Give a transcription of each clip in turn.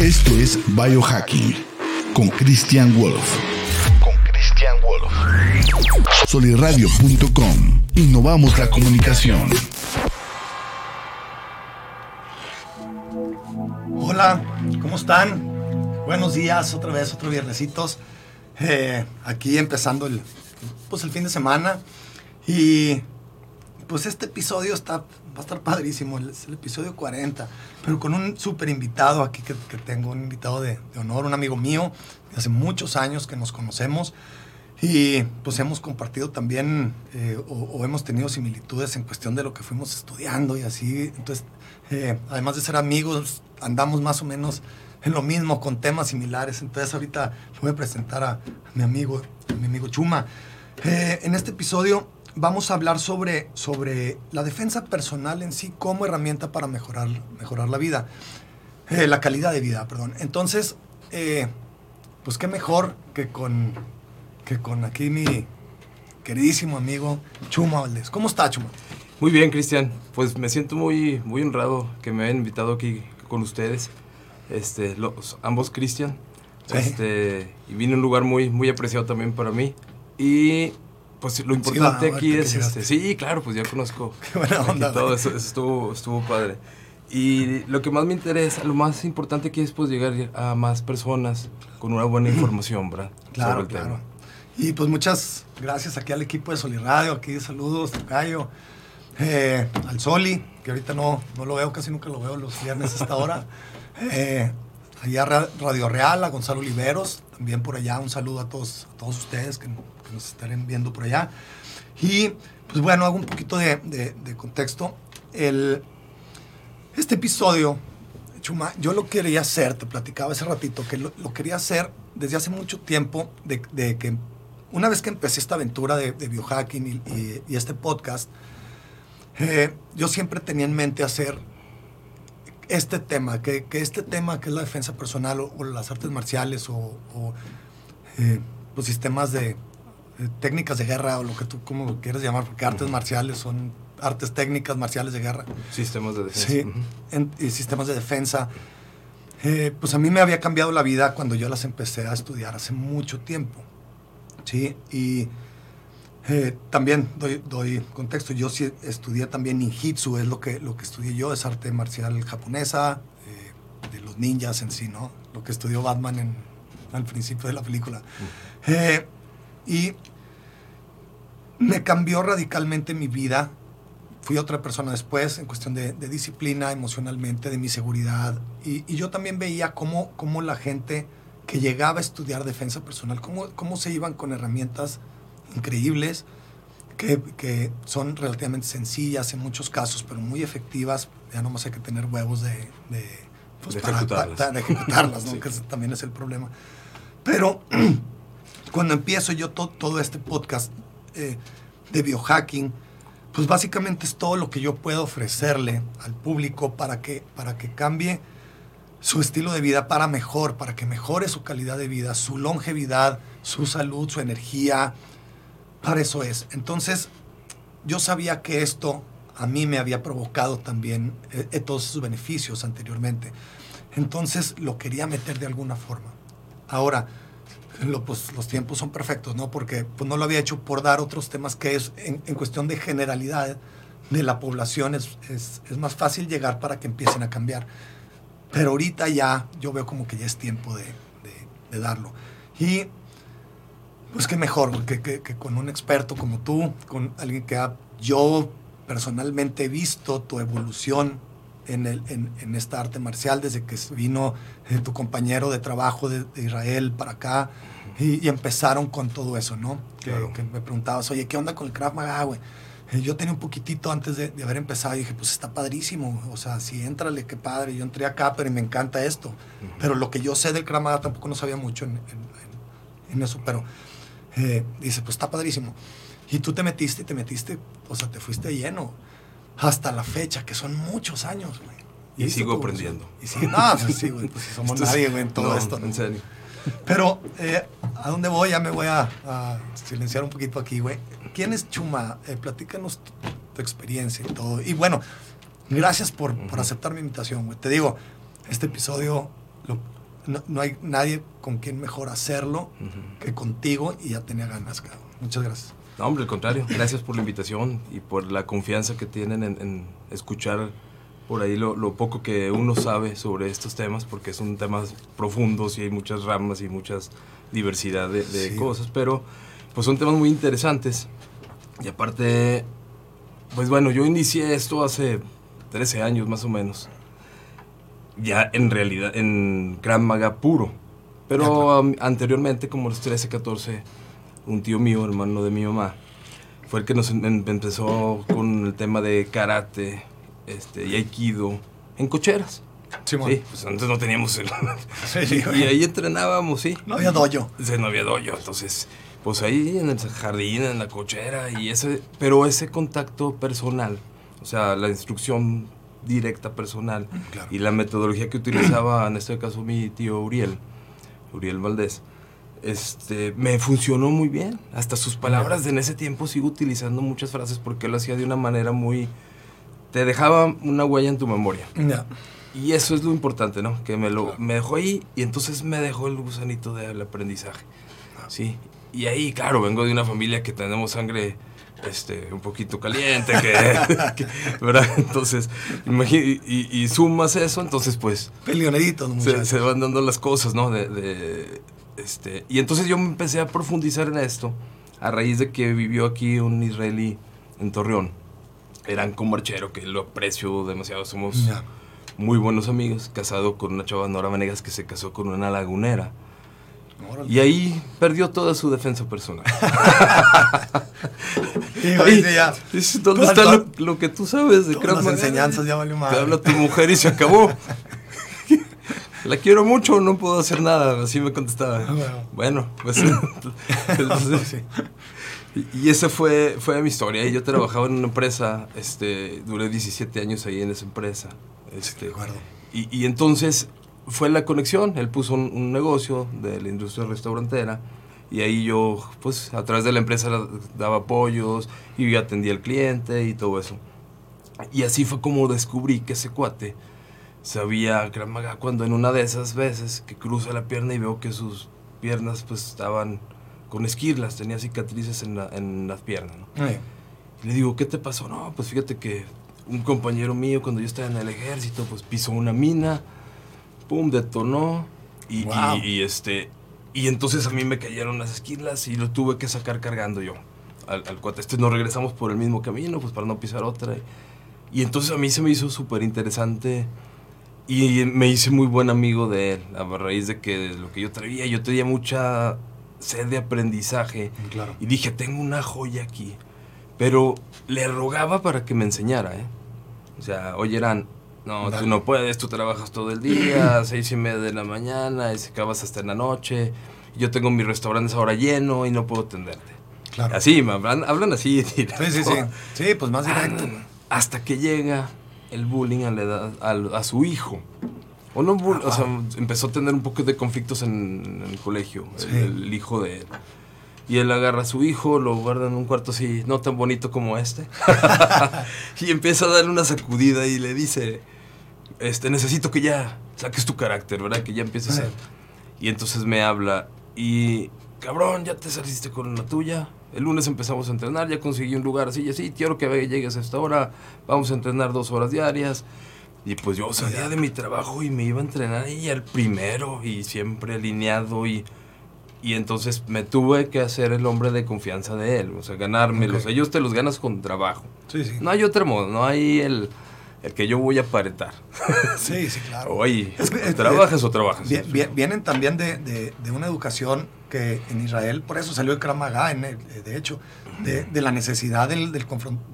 Esto es Biohacking con Christian Wolf. Con Christian Wolf. Soliradio.com. Innovamos la comunicación. Hola, ¿cómo están? Buenos días, otra vez, otro viernesitos. Eh, aquí empezando el, pues el fin de semana. Y pues este episodio está, va a estar padrísimo, es el episodio 40, pero con un súper invitado aquí que, tengo, un invitado de, honor, un amigo mío, hace muchos años que nos conocemos y pues hemos compartido también eh, o, hemos tenido similitudes en cuestión de lo que fuimos estudiando y así, entonces eh, además de ser amigos, andamos más o menos en lo mismo, con temas similares, entonces ahorita voy a presentar a, mi amigo, mi amigo Chuma. Eh, en este episodio vamos a hablar sobre, sobre la defensa personal en sí como herramienta para mejorar, mejorar la vida, eh, la calidad de vida, perdón. Entonces, eh, pues qué mejor que con, que con aquí mi queridísimo amigo Chuma Valdés. ¿Cómo está, Chuma? Muy bien, Cristian. Pues me siento muy, muy honrado que me hayan invitado aquí con ustedes, este, los, ambos Cristian. Sí. Este, y vine a un lugar muy, muy apreciado también para mí. Y pues lo importante sí, aquí es, este, sí, claro, pues ya conozco Qué buena onda, todo eso, eso, estuvo, estuvo padre. Y lo que más me interesa, lo más importante aquí es pues llegar a más personas con una buena información, ¿verdad? Claro, Sobre el claro. Tema. Y pues muchas gracias aquí al equipo de Soliradio, aquí saludos, Tocayo, eh, al Soli, que ahorita no, no lo veo, casi nunca lo veo los viernes a esta hora. Eh, allá Radio Real, a Gonzalo Oliveros, también por allá un saludo a todos, a todos ustedes que nos estarán viendo por allá. Y pues bueno, hago un poquito de, contexto. El, este episodio, Chuma, yo lo quería hacer, te platicaba hace ratito, que lo, quería hacer desde hace mucho tiempo, de, que una vez que empecé esta aventura de, biohacking y, este podcast, eh, yo siempre tenía en mente hacer este tema, que, que, este tema que es la defensa personal o, o las artes marciales o, o eh, los sistemas de, eh, técnicas de guerra o lo que tú como lo quieras llamar, porque artes uh -huh. marciales son artes técnicas marciales de guerra. Sistemas de defensa. Sí, uh -huh. en, y sistemas de defensa. Eh, pues a mí me había cambiado la vida cuando yo las empecé a estudiar hace mucho tiempo. Sí, y eh, también doy, doy, contexto, yo sí estudié también ninjitsu, es lo que, lo que estudié yo, es arte marcial japonesa, eh, de los ninjas en sí, ¿no? Lo que estudió Batman en, al principio de la película. Uh -huh. Y me cambió radicalmente mi vida. Fui otra persona después en cuestión de, de disciplina, emocionalmente, de mi seguridad. Y, y, yo también veía cómo, cómo la gente que llegaba a estudiar defensa personal, cómo, cómo se iban con herramientas increíbles, que, que, son relativamente sencillas en muchos casos, pero muy efectivas. Ya nomás hay que tener huevos de, de, pues, de para, ejecutarlas, para, de ejecutarlas ¿no? sí. que también es el problema. Pero cuando empiezo yo to todo este podcast eh, de biohacking, pues básicamente es todo lo que yo puedo ofrecerle al público para que, para que cambie su estilo de vida para mejor, para que mejore su calidad de vida, su longevidad, su salud, su energía. Para eso es. Entonces, yo sabía que esto a mí me había provocado también eh, todos sus beneficios anteriormente. Entonces, lo quería meter de alguna forma. Ahora, pues, los tiempos son perfectos, ¿no? Porque pues, no lo había hecho por dar otros temas que es en, cuestión de generalidad de la población, es, es, más fácil llegar para que empiecen a cambiar. Pero ahorita ya yo veo como que ya es tiempo de darlo. Y pues qué mejor que, que, que, con un experto como tú, con alguien que ha, yo personalmente he visto tu evolución en, el, en, en, esta arte marcial desde que vino eh, tu compañero de trabajo de, de Israel para acá y, y, empezaron con todo eso, ¿no? Claro. Que, que, me preguntabas, oye, ¿qué onda con el Krav Maga, güey? Eh, yo tenía un poquitito antes de, de, haber empezado y dije, pues está padrísimo, o sea, sí, éntrale, qué padre. Yo entré acá, pero me encanta esto. Uh -huh. Pero lo que yo sé del Krav Maga tampoco no sabía mucho en, en eso, pero eh, dice, pues está padrísimo. Y tú te metiste y te metiste, o sea, te fuiste lleno hasta la fecha, que son muchos años, güey. Y, y sigo aprendiendo. Y sigue, no, pues sí, güey, pues si somos esto nadie, güey, en todo no, esto. ¿no? En serio. Pero, eh, ¿a dónde voy? Ya me voy a, a, silenciar un poquito aquí, güey. ¿Quién es Chuma? Eh, platícanos tu, tu, experiencia y todo. Y bueno, gracias por, uh -huh. por aceptar mi invitación, güey. Te digo, este episodio no, hay nadie con quien mejor hacerlo que contigo y ya tenía ganas, cabrón. Muchas gracias. No, hombre, al contrario. Gracias por la invitación y por la confianza que tienen en, escuchar por ahí lo, poco que uno sabe sobre estos temas, porque son temas profundos y hay muchas ramas y muchas diversidad de, cosas, pero pues son temas muy interesantes. Y aparte, pues bueno, yo inicié esto hace 13 años más o menos ya en realidad en Gran Maga puro. Pero anteriormente, como los 13, 14, un tío mío, hermano de mi mamá, fue el que nos em, em, empezó con el tema de karate este, y aikido en cocheras. Sí, pues antes no teníamos el... y ahí entrenábamos, sí. No había dojo. Sí, no había dojo, entonces, pues ahí en el jardín, en la cochera, y ese, pero ese contacto personal, o sea, la instrucción directa, personal. Y la metodología que utilizaba, en este caso mi tío Uriel, Uriel Valdés, este, me funcionó muy bien. Hasta sus palabras de en ese tiempo sigo utilizando muchas frases porque él lo hacía de una manera muy... Te dejaba una huella en tu memoria. Y eso es lo importante, ¿no? Que me lo me dejó ahí y entonces me dejó el gusanito del aprendizaje. Sí. Y ahí, claro, vengo de una familia que tenemos sangre este, un poquito caliente, que, ¿verdad? Entonces, y, y, sumas eso, entonces pues... se, se, van dando las cosas, ¿no? De, este, y entonces yo me empecé a profundizar en esto a raíz de que vivió aquí un israelí en Torreón. Eran comarchero, que lo aprecio demasiado, somos muy buenos amigos, casado con una chava Nora Venegas que se casó con una lagunera. Y ahí perdió toda su defensa personal. ¿Dónde está lo, que tú sabes de Krav Las enseñanzas ya valió Te habla tu mujer y se acabó. La quiero mucho, no puedo hacer nada. Así me contestaba. Ah, bueno, pues. y, esa fue, fue mi historia. Yo trabajaba en una empresa, este, duré 17 años ahí en esa empresa. Este, y, y entonces fue la conexión. Él puso un, negocio de la industria restaurantera y ahí yo, pues, a través de la empresa daba apoyos y yo atendía al cliente y todo eso. Y así fue como descubrí que ese cuate sabía Maga cuando en una de esas veces que cruza la pierna y veo que sus piernas pues estaban con esquirlas, tenía cicatrices en, en las piernas. ¿no? Y le digo, ¿qué te pasó? No, pues fíjate que un compañero mío cuando yo estaba en el ejército pues pisó una mina pum, detonó y, y, este y entonces a mí me cayeron las esquilas y lo tuve que sacar cargando yo al, cuate. Este nos regresamos por el mismo camino, pues para no pisar otra. Y entonces a mí se me hizo súper interesante y me hice muy buen amigo de él, a raíz de que lo que yo traía, yo tenía mucha sed de aprendizaje. Claro. Y dije, tengo una joya aquí. Pero le rogaba para que me enseñara, ¿eh? O sea, oye, Eran, no, tú no puedes, tú trabajas todo el día, seis y media de la mañana, y se acabas hasta en la noche. Yo tengo mis restaurantes ahora lleno y no puedo atenderte. Claro. Así, hablan, hablan así. Sí, sí, sí. Sí, pues más directo. hasta que llega el bullying a, la edad, a, su hijo. O no, o sea, empezó a tener un poco de conflictos en, el colegio, el, hijo de él. Y él agarra a su hijo, lo guarda en un cuarto así, no tan bonito como este. y empieza a darle una sacudida y le dice, este, necesito que ya saques tu carácter, ¿verdad? Que ya empieces a... Y entonces me habla y, cabrón, ya te saliste con la tuya. El lunes empezamos a entrenar, ya conseguí un lugar así y así, quiero que llegues a esta hora, vamos a entrenar dos horas diarias. Y pues yo salía de mi trabajo y me iba a entrenar y el primero y siempre alineado y... Y entonces me tuve que hacer el hombre de confianza de él, o sea, ganármelos. Ellos te los ganas con trabajo. Sí, sí. No hay otro modo, no hay el el que yo voy a aparentar. Sí, sí, claro. Oye, ¿trabajas o trabajas? vienen también de, una educación que en Israel, por eso salió el Krav de hecho, de, la necesidad del, del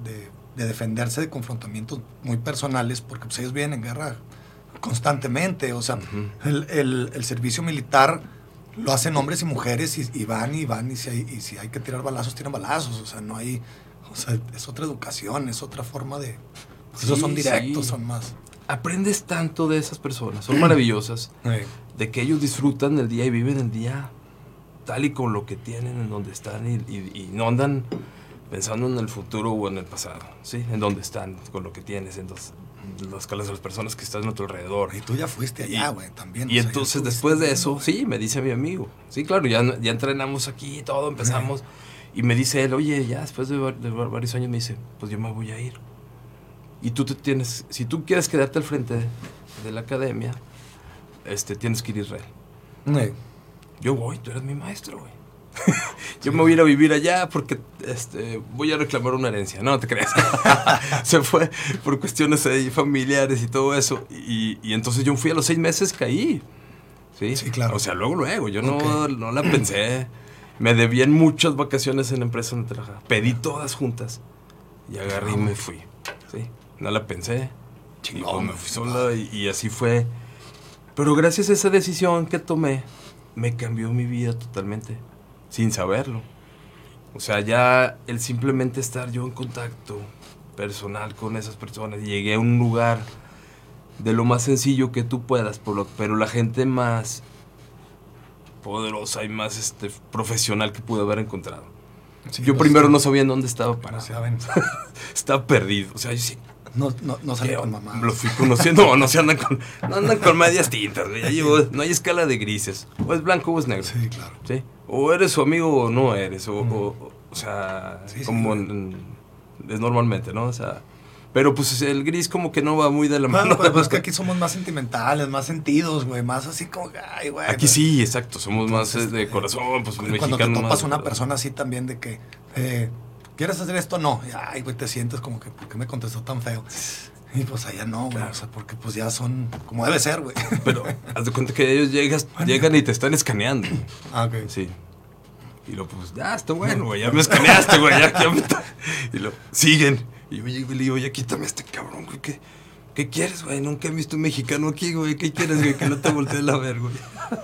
de, defenderse de confrontamientos muy personales, porque pues, ellos vienen en guerra constantemente, o sea, el, servicio militar lo hacen hombres y mujeres y, van y van y si, hay, y si hay que tirar balazos, tiran balazos, o sea, no hay, o sea, es otra educación, es otra forma de, esos son directos, son más. Aprendes tanto de esas personas, son maravillosas, de que ellos disfrutan el día y viven el día tal y con lo que tienen, en donde están y, no andan pensando en el futuro o en el pasado, ¿sí? En donde están, con lo que tienes. Entonces, las las personas que están a tu alrededor. Y tú ya fuiste allá, güey, también. Y entonces después de eso, sí, me dice mi amigo, sí, claro, ya, ya entrenamos aquí y todo, empezamos. Y me dice él, oye, ya después de, varios años me dice, pues yo me voy a ir. Y tú te tienes, si tú quieres quedarte al frente de, la academia, este, tienes que ir a Israel. Yo voy, tú eres mi maestro, güey. Yo me voy a ir a vivir allá porque este, voy a reclamar una herencia. No, te creas. Se fue por cuestiones familiares y todo eso. Y, entonces yo fui a los seis meses, caí. Sí, sí claro. O sea, luego, luego. Yo no, no la pensé. Me debían muchas vacaciones en la empresa donde trabajaba. Pedí todas juntas. Y agarré y me fui. Sí. No la pensé. Chingón. me fui sola y así fue. Pero gracias a esa decisión que tomé, me cambió mi vida totalmente sin saberlo. O sea, ya el simplemente estar yo en contacto personal con esas personas, llegué a un lugar de lo más sencillo que tú puedas, pero la gente más poderosa y más este, profesional que pude haber encontrado. yo primero no sabía en dónde estaba para. estaba perdido. O sea, yo sí, no, no, no sale con mamá. Lo fui conociendo. No, no se andan con, no andan con medias tintas. Ya llevo, no hay escala de grises. O es blanco o es negro. Sí, claro. ¿Sí? O eres su amigo o no eres. O, o, sea, como es normalmente, ¿no? O sea, pero pues el gris como que no va muy de la mano. Pues, pues, que aquí somos más sentimentales, más sentidos, güey, más así como, ay, güey. Aquí sí, exacto, somos más eh, de corazón, pues cuando Cuando te topas una persona así también de que, eh, ¿quieres hacer esto? No. ay, güey, te sientes como que, ¿por qué me contestó tan feo? Y pues allá no, güey. O sea, porque pues ya son como debe ser, güey. Pero haz de cuenta que ellos llegas, llegan y te están escaneando. Ah, ok. Sí. Y lo pues, ya está bueno, güey. Ya me escaneaste, güey. Ya, ya me Y lo siguen. Y yo le digo, oye, quítame a este cabrón, güey. ¿Qué, ¿Qué quieres, güey? Nunca he visto un mexicano aquí, güey. ¿Qué quieres, güey? Que no te voltees a ver, güey.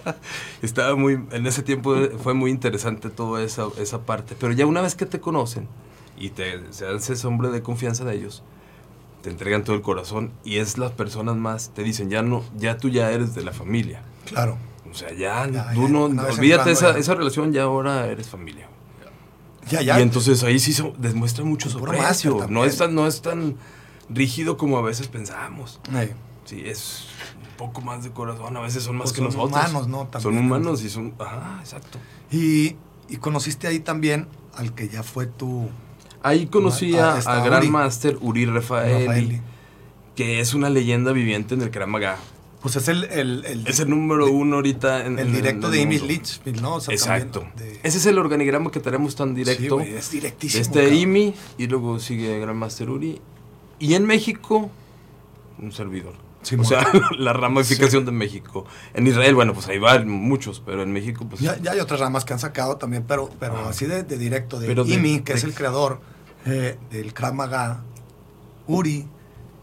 Estaba muy. En ese tiempo fue muy interesante toda esa, esa parte. Pero ya una vez que te conocen y te se haces hombre de confianza de ellos, te entregan todo el corazón y es las personas más, te dicen, ya no, ya tú ya eres de la familia. Claro. O sea, ya, tú no, olvídate esa, esa relación, ya ahora eres familia. Ya, ya. Y entonces ahí sí demuestra mucho su precio. No es, tan, no es tan rígido como a veces pensamos. Sí, es un poco más de corazón. A veces son más pues que nosotros. Son humanos, ¿no? son humanos y son... Ajá, exacto. Y, y conociste ahí también al que ya fue tu Ahí conocí a, Gran Master Uri Rafaeli, que es una leyenda viviente en el Krav Pues es el, el, es el número uno ahorita en el directo de Imi Litchfield, ¿no? Exacto. Ese es el organigrama que tenemos tan directo. Sí, es directísimo. Este Imi y luego sigue Gran Master Uri. Y en México, un servidor. O sea, la ramificación de México. En Israel, bueno, pues ahí van muchos, pero en México, pues. Ya, hay otras ramas que han sacado también, pero, pero así de, directo, de Imi, que es el creador eh, del Kramaga Uri,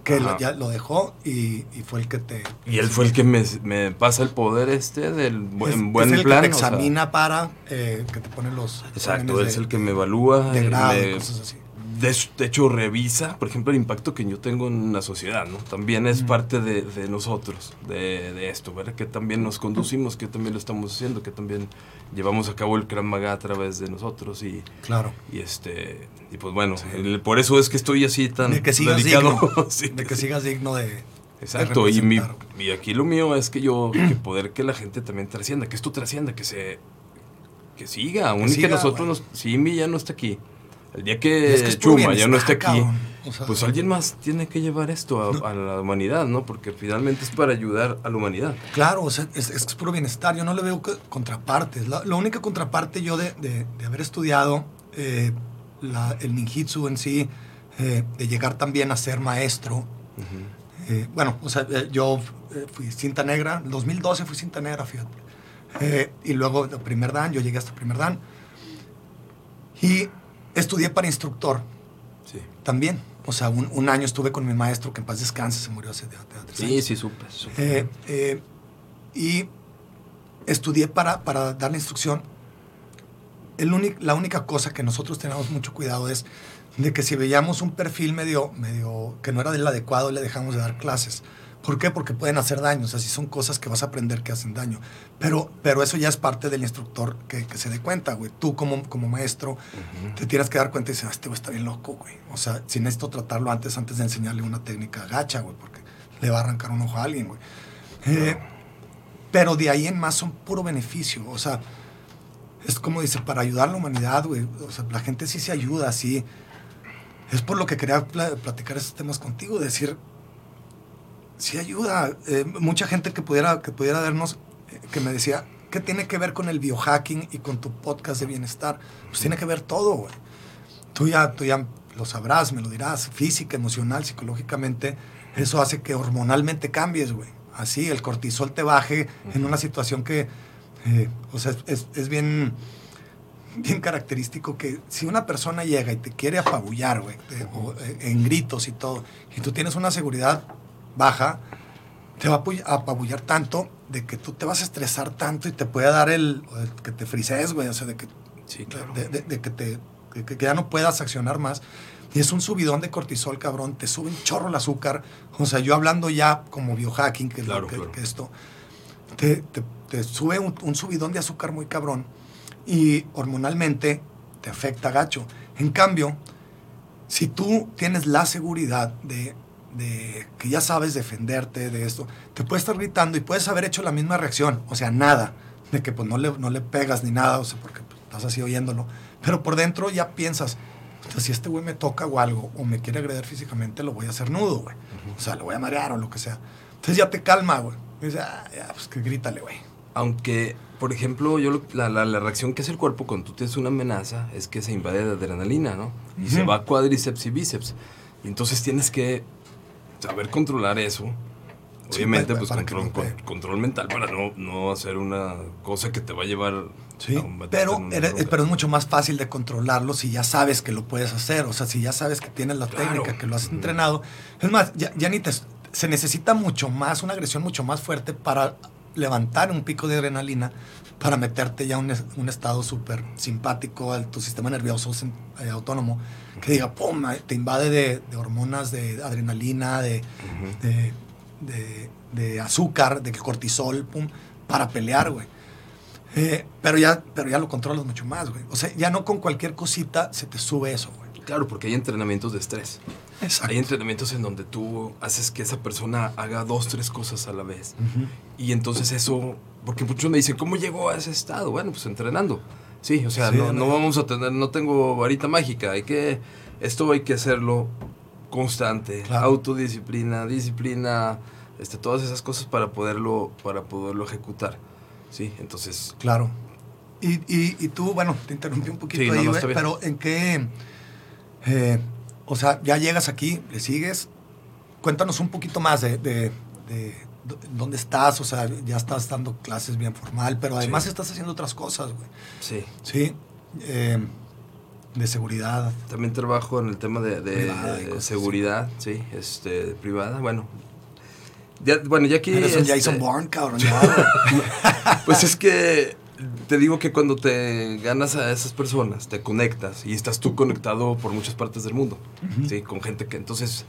que ya lo dejó y, fue el que te... Y él fue el que me, pasa el poder este del buen, buen es el Que te examina para, eh, que te pone los... Exacto, es el que me evalúa. De grado, cosas así de, hecho, revisa, por ejemplo, el impacto que yo tengo en la sociedad, ¿no? También es parte de, nosotros, de, esto, ¿verdad? Que también nos conducimos, que también lo estamos haciendo, que también llevamos a cabo el Krav Maga a través de nosotros y... Claro. Y este... Y pues bueno, por eso es que estoy así tan de que sigas Digno, de que sigas digno de... Exacto, y, mi, y aquí lo mío es que yo, que poder que la gente también trascienda, que esto trascienda, que se... Que siga, aún y que nosotros nos... Sí, mi ya no está aquí el día que, Chuma ya no esté aquí, pues alguien más tiene que llevar esto a, la humanidad, ¿no? Porque finalmente es para ayudar a la humanidad. Claro, o sea, es, es, puro bienestar. Yo no le veo contrapartes. La, única contraparte yo de, de, haber estudiado eh, el ninjitsu en sí, eh, de llegar también a ser maestro. Eh, bueno, o sea, yo fui cinta negra, en 2012 fui cinta negra, fíjate. y luego, el primer dan, yo llegué hasta el primer dan. Y Estudié para instructor. Sí. También. O sea, un, año estuve con mi maestro, que en paz descanse, se murió hace, tres Sí, sí, supe. Eh, eh, y estudié para, para dar la instrucción. El la única cosa que nosotros tenemos mucho cuidado es de que si veíamos un perfil medio, medio que no era del adecuado, le dejamos de dar clases. ¿Por qué? Porque pueden hacer daño. O sea, si son cosas que vas a aprender que hacen daño. Pero, pero eso ya es parte del instructor que, que se dé cuenta, güey. Tú como, como maestro te tienes que dar cuenta y decir, ah, este güey está bien loco, güey. O sea, si necesito tratarlo antes, antes de enseñarle una técnica gacha, güey, porque le va a arrancar un ojo a alguien, güey. Eh, pero de ahí en más son puro beneficio. O sea, es como dice, para ayudar a la humanidad, güey. O sea, la gente sí se ayuda, sí. Es por lo que quería pla- platicar esos temas contigo, decir, sí ayuda. Eh, mucha gente que pudiera, que pudiera vernos, eh, que me decía, ¿qué tiene que ver con el biohacking y con tu podcast de bienestar? Pues tiene que ver todo, güey. Tú ya, tú ya lo sabrás, me lo dirás, física, emocional, psicológicamente, eso hace que hormonalmente cambies, güey. Así, el cortisol te baje en una situación que, eh, o sea, es, es- bien, bien característico que si una persona llega y te quiere apabullar, güey, te- o, en gritos y todo, y tú tienes una seguridad baja, te va a apabullar tanto de que tú te vas a estresar tanto y te puede dar el, el que te frises, güey, o sea, de que Sí, claro. de, de- de que, te, de que ya no puedas accionar más. Y es un subidón de cortisol, cabrón. Te sube un chorro el azúcar. O sea, yo hablando ya como biohacking, que Claro, que, claro. que esto, te, te- te sube un, un subidón de azúcar muy cabrón. Y hormonalmente te afecta gacho. En cambio, si tú tienes la seguridad de, de que ya sabes defenderte de esto, te puedes estar gritando y puedes haber hecho la misma reacción, o sea, nada, de que pues no le, no le pegas ni nada, o sea, porque pues, estás así oyéndolo, pero por dentro ya piensas, si este güey me toca o algo, o me quiere agredir físicamente, lo voy a hacer nudo, güey, o sea, lo voy a marear o lo que sea. Entonces ya te calma, güey. Y dices, ah, ya, pues que grítale, güey. Aunque, por ejemplo, yo lo- la, la- la reacción que hace el cuerpo cuando tú tienes una amenaza es que se invade de adrenalina, ¿no? Y se Ujú. va a cuádriceps y bíceps. Y entonces tienes que saber controlar eso. Sí, Obviamente, pues control, con- control mental para no, no hacer una cosa que te va a llevar Sí, a pero, eres- pero es mucho más fácil de controlarlo si ya sabes que lo puedes hacer. O sea, si ya sabes que tienes la Claro. técnica, que lo has entrenado. Es más, ya, ya ni te. Se necesita mucho más, una agresión mucho más fuerte para levantar un pico de adrenalina, para meterte ya un, un estado súper simpático a tu sistema nervioso eh, autónomo, que diga, pum, te invade de, de hormonas, de adrenalina, de, Ujú. de, de- de azúcar, de cortisol, pum, para pelear, güey. Eh, pero, ya, pero ya lo controlas mucho más, güey. O sea, ya no con cualquier cosita se te sube eso, güey. Claro, porque hay entrenamientos de estrés. Exacto. Hay entrenamientos en donde tú haces que esa persona haga dos, tres cosas a la vez. Y entonces eso, porque muchos me dicen, ¿cómo llegó a ese estado? Bueno, pues entrenando. Sí, o sea, Sí, no, no. vamos a tener, no tengo varita mágica, hay que, esto hay que hacerlo constante, Claro. autodisciplina, disciplina, este, todas esas cosas para poderlo, para poderlo ejecutar. Sí, entonces, Claro. Y, y, y tú, bueno, te interrumpí un poquito Sí, ahí, no, pero ¿en qué? Eh, o sea, ya llegas aquí, le sigues. Cuéntanos un poquito más de, de- dónde estás, o sea, ya estás dando clases bien formal, pero además Sí. estás haciendo otras cosas, güey. sí. Sí, eh, de seguridad. También trabajo en el tema de, de- Privada y de cosas seguridad, sí, este, privada, bueno. Ya, bueno, ya aquí... Eres un este, Jason Bourne, cabrón. Pues es que te digo que cuando te ganas a esas personas, te conectas y estás tú conectado por muchas partes del mundo, sí, con gente que entonces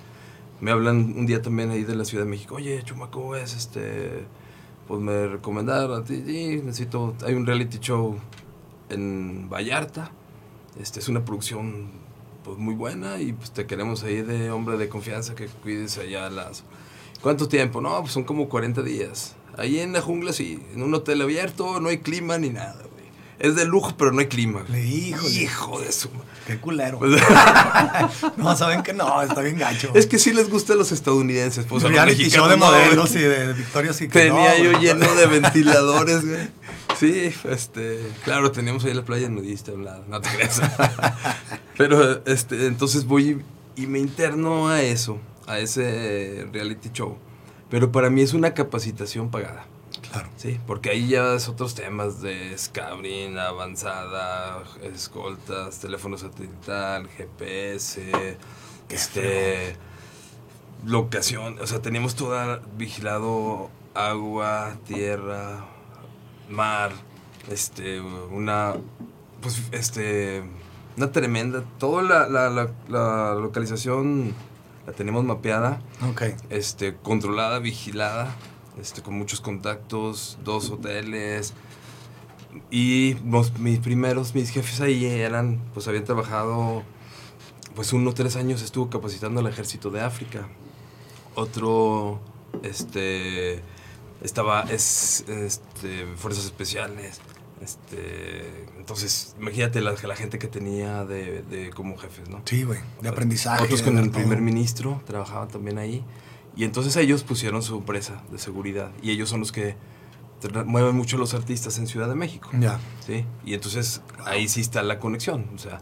me hablan un día también ahí de la Ciudad de México, oye, Chumaco, es este, pues me recomendaron a ti, sí, necesito, hay un reality show en Vallarta, este es una producción pues muy buena y pues te queremos ahí de hombre de confianza que cuides allá las... ¿Cuánto tiempo? No, pues son como 40 días. Ahí en la jungla sí, en un hotel abierto, no hay clima ni nada, güey. Es de lujo, pero no hay clima. güey. Le- híjole. Hijo de su... Qué culero. No, saben que no, está bien gacho. es que sí les gusta a los estadounidenses. Pues reality show de no, modelos y de Victoria's Secret. Tenía no, yo güey. lleno de ventiladores, güey. Sí, este, claro, teníamos ahí la playa nudista a un lado, no te creas. Pero, este, entonces voy y me interno a eso, a ese reality show. Pero para mí es una capacitación pagada, Claro. ¿sí? Porque ahí ya es otros temas de scouting, avanzada, escoltas, teléfono satelital, GPS, Qué este, locación, o sea, teníamos toda vigilado agua, tierra, mar, este, una, pues, este, una tremenda, toda la, la, la, la localización la tenemos mapeada, este, controlada, vigilada, este, con muchos contactos, dos hoteles. Y los- mis primeros, mis jefes ahí eran, pues habían trabajado, pues uno tres años estuvo capacitando al ejército de África. Otro, este, estaba, es, este, fuerzas especiales. Este, entonces, imagínate la, la gente que tenía de, de como jefes, ¿no? Sí, güey. De aprendizaje. Otros con el primer ministro trabajaban también ahí. Y entonces ellos pusieron su empresa de seguridad. Y ellos son los que mueven mucho los artistas en Ciudad de México. Ya. ¿sí? Y entonces ahí sí está la conexión. O sea,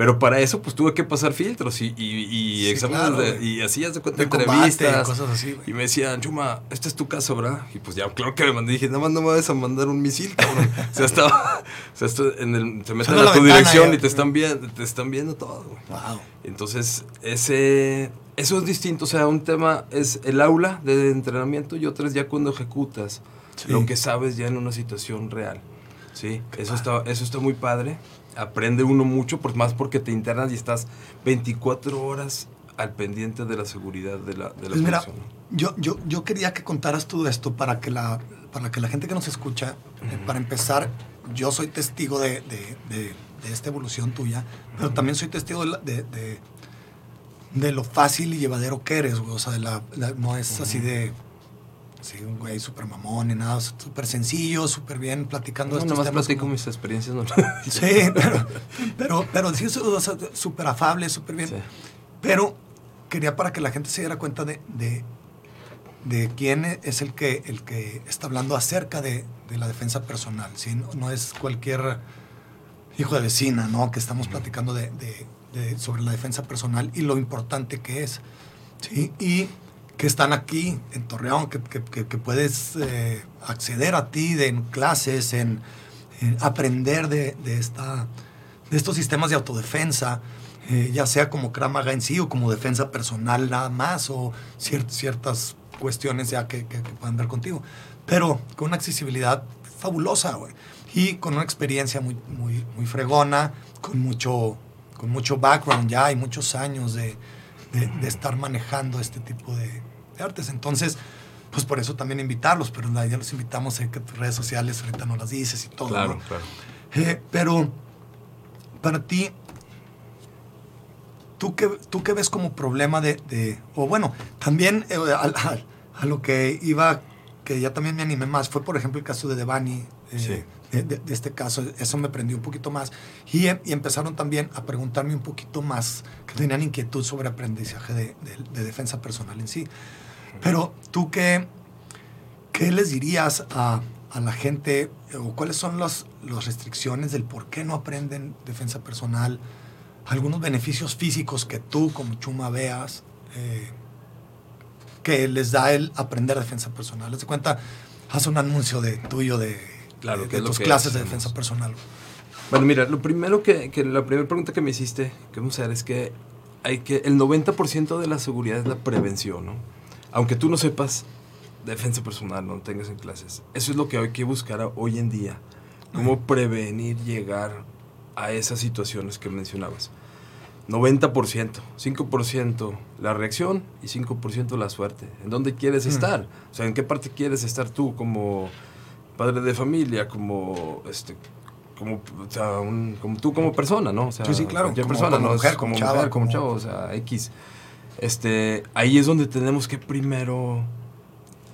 pero para eso pues tuve que pasar filtros y, y, y Sí, exámenes claro, de- y así de cuenta De combate, entrevistas. cosas así, güey. Y me decían, Chuma, esta es tu casa, ¿verdad? Y pues ya, claro que me mandé. Dije, nada más no me vas a mandar un misil, cabrón. o sea, estaba, o sea, esto en el, se meten a tu ventana, dirección y te están viendo, te están viendo todo. Wow. Entonces, ese, eso es distinto. O sea, un tema es el aula de entrenamiento y otro es ya cuando ejecutas Sí. lo que sabes ya en una situación real. Sí, eso está, eso está muy padre. Aprende uno mucho, por, más porque te internas y estás 24 horas al pendiente de la seguridad de la, de la Pues mira, yo, yo, yo quería que contaras todo esto para que la, para que la gente que nos escucha, eh, para empezar, yo soy testigo de, de- de- de esta evolución tuya, pero también soy testigo de, lo fácil y llevadero que eres, güey. O sea, de la, la- no es así de... Sí, un güey súper mamón ni nada, súper sencillo, súper bien platicando No, nomás platico como- mis experiencias. ¿no? Sí, pero, pero, pero sí, súper afable, súper bien. Sí. Pero quería para que la gente se diera cuenta de, de, de quién es el que, el que está hablando acerca de, de la defensa personal. ¿sí? No, no es cualquier hijo de vecina, ¿no? Que estamos platicando de- sobre la defensa personal y lo importante que es. ¿sí? Y que están aquí en Torreón, que, que- puedes eh, acceder a ti en clases, en, en aprender de, de esta, de estos sistemas de autodefensa, eh, ya sea como Krav Maga en sí o como defensa personal nada más, o cier- ciertas cuestiones ya que, que, puedan ver contigo. Pero con una accesibilidad fabulosa, güey. Y con una experiencia muy, muy, muy fregona, con mucho, con mucho background ya y muchos años de- de estar manejando este tipo de, de artes. Entonces, pues por eso también invitarlos, pero ya los invitamos en que tus redes sociales ahorita no las dices y todo. Claro, ¿no? claro. Eh, pero para ti, ¿tú qué, ¿tú qué ves como problema de, de- o bueno, también eh, a, a- a lo que iba, que ya también me animé más, fue por ejemplo el caso de Devani, eh, Sí. de, de- de este caso, eso me prendió un poquito más. Y, em- y empezaron también a preguntarme un poquito más, que tenían inquietud sobre aprendizaje de- de defensa personal en sí. Pero tú qué, ¿qué les dirías a, a la gente o cuáles son las, las restricciones del por qué no aprenden defensa personal? Algunos beneficios físicos que tú como Chuma veas eh, que les da el aprender defensa personal. Haz de cuenta, haz un anuncio de tuyo de, Claro, de, de tus clases de defensa personal. Bueno, mira, lo primero que, que la primera pregunta que me hiciste, que vamos a hacer es que hay que el 90% de la seguridad es la prevención, ¿no? Aunque tú no sepas defensa personal, no tengas en clases. Eso es lo que hay que buscar hoy en día. Cómo prevenir llegar a esas situaciones que mencionabas. 90%, 5% la reacción y 5% la suerte. ¿En dónde quieres Mm. estar? O sea, ¿en qué parte quieres estar tú como padre de familia, como este como, o sea, un- como tú como persona, ¿no? O sea, Sí, sí, claro, como- persona, como ¿no? mujer, como como chava, mujer, como- chavo, o sea, X. Este, ahí es donde tenemos que primero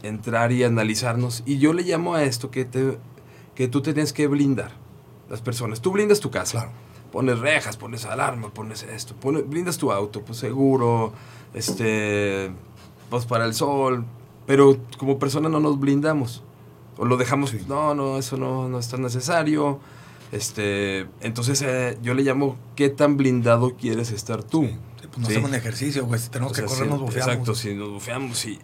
entrar y analizarnos. Y yo le llamo a esto que, te, que tú te tienes que blindar las personas. Tú blindas tu casa. Claro. Pones rejas, pones alarma, pones esto, pones, blindas tu auto, pues seguro, este, pues para el sol. Pero como persona no nos blindamos. O lo dejamos, Sí. no, no, eso no, no es tan necesario. Este, entonces eh, yo le llamo, ¿qué tan blindado quieres estar tú? Sí, pues no Sí. hacemos un ejercicio, güey. Si tenemos O que correr, sí, nos bufeamos. Exacto, si nos bufeamos y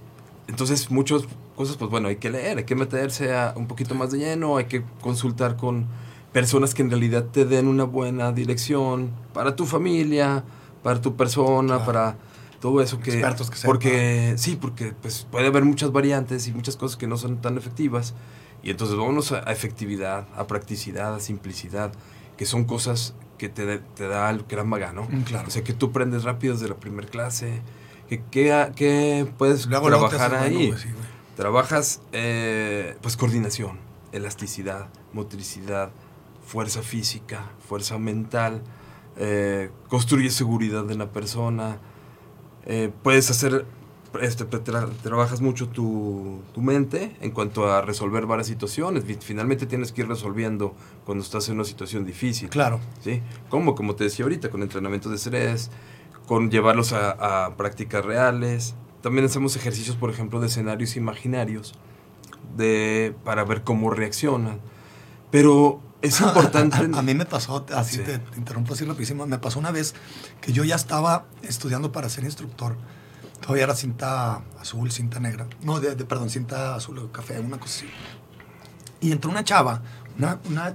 entonces muchas cosas, pues bueno, hay que leer, hay que meterse a un poquito más de lleno, hay que consultar con personas que en realidad te den una buena dirección para tu familia, para tu persona, Claro. para todo eso que Expertos que sepan. porque sí, porque pues puede haber muchas variantes y muchas cosas que no son tan efectivas y entonces vámonos a efectividad, a practicidad, a simplicidad, que son cosas que te, te da el gran maga, ¿no? Mm, claro. O sea, que tú aprendes rápido desde la primera clase, que qué, qué puedes Luego, trabajar ahí. sí. Trabajas, eh, pues, coordinación, elasticidad, motricidad, fuerza física, fuerza mental, eh, construyes seguridad en la persona, eh, puedes hacer, este, te tra- trabajas mucho tu, tu mente en cuanto a resolver varias situaciones. Fi- Finalmente tienes que ir resolviendo cuando estás en una situación difícil. Claro. ¿sí? ¿Cómo? Como te decía ahorita, con entrenamiento de estrés, con llevarlos a, a prácticas reales. También hacemos ejercicios, por ejemplo, de escenarios imaginarios de, para ver cómo reaccionan. Pero es importante... A, a mí me pasó, así Sí. te, te interrumpo así rapidísimo, me pasó una vez que yo ya estaba estudiando para ser instructor. Todavía era cinta azul, cinta negra. No, de, de- perdón, cinta azul o café, una cosa así. Y entró una chava, una, una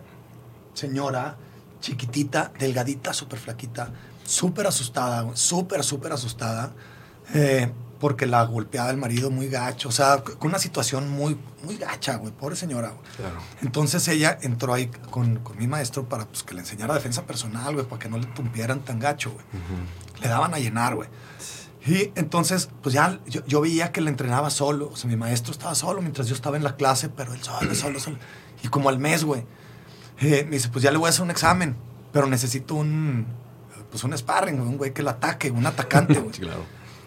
señora chiquitita, delgadita, súper flaquita, súper asustada, súper, súper asustada, eh, porque la golpeaba el marido muy gacho, o sea, con una situación muy, muy gacha, güey, pobre señora, güey. Claro. Entonces ella entró ahí con, con mi maestro para pues, que le enseñara defensa personal, güey, para que no le tumpieran tan gacho, güey. Le daban a llenar, güey. Y entonces, pues ya yo, yo veía que le entrenaba solo. O sea, mi maestro estaba solo mientras yo estaba en la clase, pero él solo, solo, solo. Y como al mes, güey, eh, me dice, pues ya le voy a hacer un examen, pero necesito un, pues un sparring, güey, un güey que la ataque, un atacante, güey. Claro.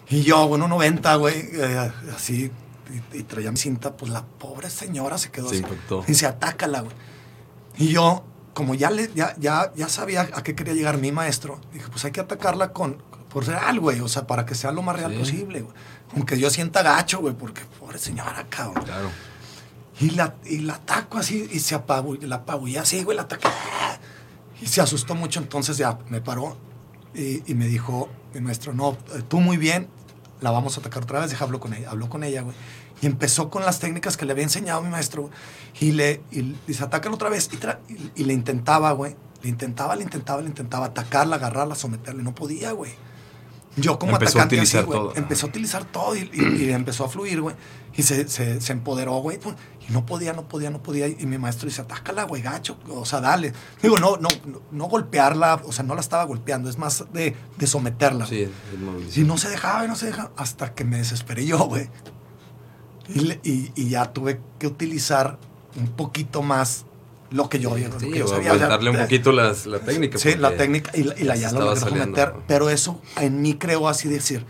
Y yo, bueno, 90, güey, eh, así, y, y traía mi cinta, pues la pobre señora se quedó Se así. impactó. Y dice, atácala, güey. Y yo, como ya, le, ya, ya, ya sabía a qué quería llegar mi maestro, dije, pues hay que atacarla con, por real, güey, o sea, para que sea lo más real Sí. posible, güey. Aunque yo sienta gacho, güey, porque pobre señora, cabrón. Claro. Y la, y la ataco así, y se apagó, la apagué así, güey, la ataqué. Y se asustó mucho, entonces ya me paró y, y me dijo, mi maestro, no, eh, tú muy bien, la vamos a atacar otra vez, deja, hablo con ella, habló con ella, güey. Y empezó con las técnicas que le había enseñado mi maestro, güey. Y le y dice, atácala otra vez. Y, y- y le intentaba, güey. Le intentaba, le intentaba, le intentaba atacarla, agarrarla, someterla. y No podía, güey. Yo como Empezó a atacante así, utilizar güey, todo. Empezó a utilizar todo y, y- y empezó a fluir, güey. Y se, se, se empoderó, güey. pum, Y no podía, no podía, no podía. Y mi maestro dice, atácala, güey, gacho. O sea, dale. Digo, no, no, no, no golpearla. O sea, no la estaba golpeando. Es más de, de someterla. Sí. Y no se dejaba, y no se dejaba. Hasta que me desesperé yo, güey. Y, y- y ya tuve que utilizar un poquito más lo que yo, lo Sí, que yo sabía. Sea, darle un poquito las- la técnica. Sí, la técnica y la, y la ya lo someter. Pero eso en mí creo así decir,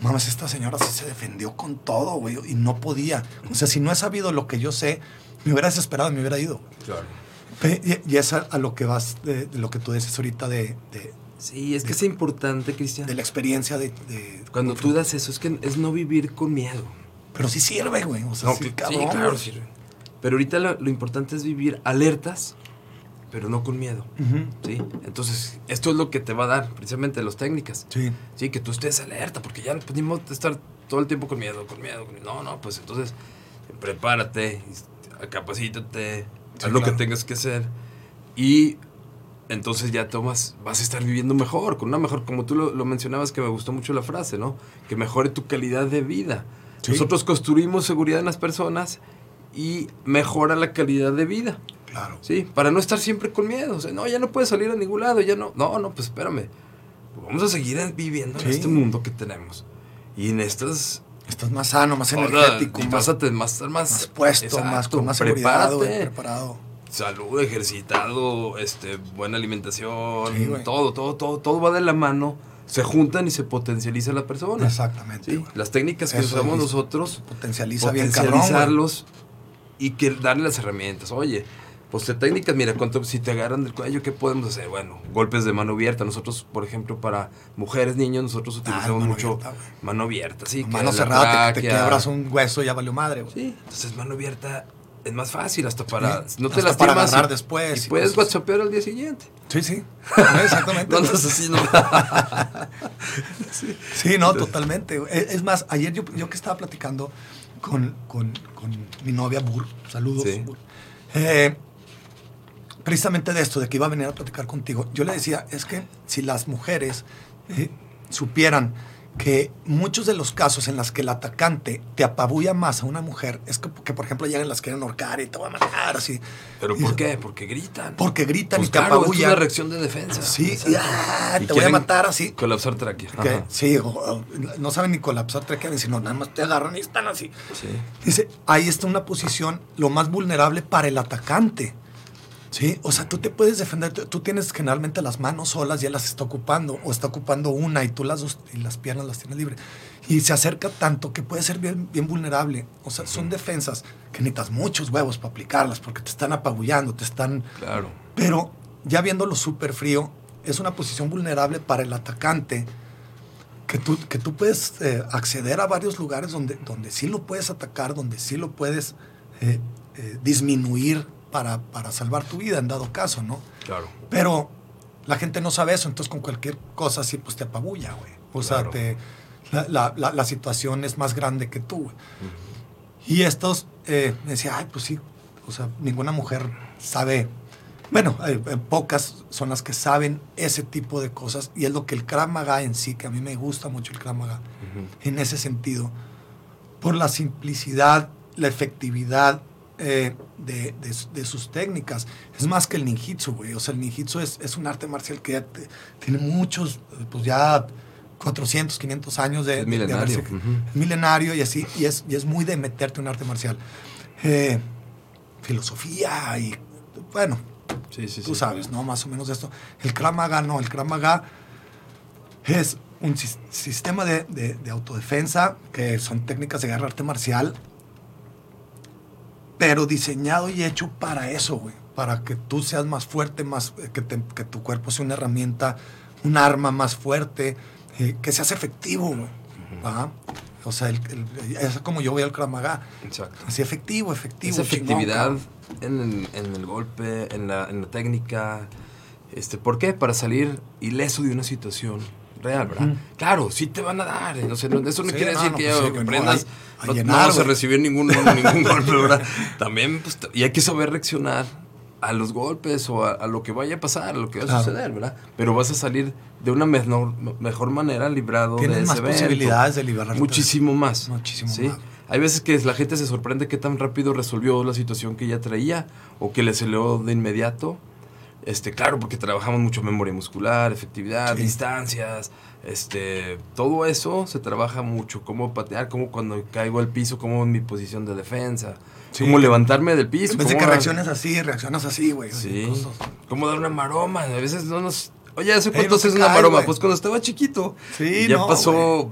mames, esta señora sí se defendió con todo, güey, y no podía. O sea, si no he sabido lo que yo sé, me hubiera desesperado y me hubiera ido. Claro. Y, y es a, a lo que vas, de, de lo que tú dices ahorita de, de, Sí, es que es importante, Cristian. de la experiencia de... de- Cuando tú das eso, es que es no vivir con miedo. Pero sí sirve, güey. O sea, No, sí, cabrón, sí, claro, sirve. Pero ahorita lo, lo importante es vivir alertas, pero no con miedo. Ujú. ¿sí? Entonces, esto es lo que te va a dar precisamente las técnicas. Sí. Sí, que tú estés alerta, porque ya no podemos estar todo el tiempo con miedo, con miedo. con. No, no, pues entonces prepárate, capacítate, Sí, haz lo claro. que tengas que hacer y entonces ya tomas, vas a estar viviendo mejor, con una mejor, como tú lo, lo mencionabas, que me gustó mucho la frase, ¿no? Que mejore tu calidad de vida. Sí. Nosotros construimos seguridad en las personas y mejora la calidad de vida. Claro. Sí, para no estar siempre con miedo. O sea, no, ya no puedes salir a ningún lado, ya no. No, no, pues espérame. Vamos a seguir viviendo en Sí. este mundo que tenemos. Y en estas. Estás más sano, más energético, y más, más, más, más puesto, más Exacto, con más seguridad, güey, prepárate. preparado. Salud, ejercitado, este, buena alimentación, Sí, todo, todo, todo, todo va de la mano. Se juntan y se potencializa la persona. Exactamente. Sí, las técnicas que Eso usamos nosotros Potencializa bien cabrón. Y que darle las herramientas. Oye, pues de técnicas, mira, cuánto, si te agarran del cuello, ¿qué podemos hacer? Bueno, golpes de mano abierta. Nosotros, por ejemplo, para mujeres, niños, nosotros utilizamos mano mucho abierta, mano abierta, sí. Mano cerrada, te, te quiebras un hueso, ya valió madre, güey. Sí, entonces mano abierta es más fácil hasta para... Sí, No te hasta para lastimas agarrar y- después Y y puedes whatsappear al día siguiente. Sí, sí. Exactamente. No andas así, ¿no? Sí, no, totalmente. Es es más, ayer yo, yo que estaba platicando con, con- con mi novia Bur, saludos. Sí. Bur, eh, precisamente de esto, de que iba a venir a platicar contigo, yo le decía, es que si las mujeres eh, supieran que muchos de los casos en los que el atacante te apabulla más a una mujer es que, que, por ejemplo, llegan las quieren ahorcar y te van a matar, así. ¿Pero por qué? Porque gritan. Porque gritan Pues y te claro, apabullan. Es una reacción de defensa. Sí, y, ah, Y te voy a matar así. Colapsar tráquea. Que- sí, o- o- no saben ni colapsar tráquea, sino nada más te agarran y están así. Sí. Dice, ahí está una posición lo más vulnerable para el atacante. ¿Sí? O sea, tú te puedes defender, tú tienes generalmente las manos solas y él las está ocupando, o está ocupando una y tú las dos y las piernas las tienes libres. Y se acerca tanto que puede ser bien, bien vulnerable. O sea, son defensas que necesitas muchos huevos para aplicarlas porque te están apabullando, te están... Claro. Pero ya viéndolo súper frío, es una posición vulnerable para el atacante que tú, que tú puedes eh, acceder a varios lugares donde, donde sí lo puedes atacar, donde sí lo puedes eh, eh, disminuir para, para salvar tu vida en dado caso, ¿no? Claro. Pero la gente no sabe eso, entonces con cualquier cosa así pues te apabulla, güey. O sea, Claro. te, la, la- la- la situación es más grande que tú, güey. Y estos, eh, me decía, ay, pues sí, o sea, ninguna mujer sabe, bueno, eh, eh, pocas son las que saben ese tipo de cosas y es lo que el Krav Maga en sí, que a mí me gusta mucho el Krav Maga, en ese sentido, por la simplicidad, la efectividad eh, de, de su- de sus técnicas. Es más que el ninjitsu, güey. O sea, el ninjitsu es, es un arte marcial que ya te- tiene muchos, pues ya 400, 500 años de, Es de milenario, es milenario y así, y es, y es muy de meterte un arte marcial. Eh, filosofía y, bueno, Sí, sí, tú sí. sabes, ¿no? Más o menos de esto. El Krav Maga no, el Krav Maga es un sis- sistema de, de- de autodefensa, que son técnicas de guerra arte marcial, pero diseñado y hecho para eso, güey. Para que tú seas más fuerte, más, eh, que, te- que tu cuerpo sea una herramienta, un arma más fuerte, eh, que seas efectivo, güey. O sea, el, el- es como yo veo el Krav Maga. Exacto. Así efectivo, efectivo. Esa efectividad en el, en el golpe, en la, en la técnica. Este, ¿Por qué? Para salir ileso de una situación real, ¿verdad? Claro, sí te van a dar. eh, no- eso no Sí, quiere no, decir no, que pues ya sí, que güey, no, aprendas. hay- a no, no llenar, a güey. recibir ningún, ningún golpe, ¿verdad? También, pues, y hay que saber reaccionar a los golpes o a, a lo que vaya a pasar, a lo que va a Claro. suceder, ¿verdad? Pero vas a salir de una mejor manera librado de Tienes ese más evento. posibilidades de liberarte. Muchísimo más. Muchísimo ¿sí? más. Hay veces que la gente se sorprende qué tan rápido resolvió la situación que ya traía o que le salió de inmediato. Este, claro, porque trabajamos mucho memoria muscular, efectividad, Sí. distancias, este, todo eso se trabaja mucho, cómo patear, cómo cuando caigo al piso, cómo en mi posición de defensa, Sí. cómo levantarme del piso, cómo que reacciones así, reaccionas así, güey. Sí. Cómo dar una maroma. A veces no nos. Oye, ¿hace cuánto no haces una caes, maroma? Pues cuando estaba chiquito. Sí, ya no, pasó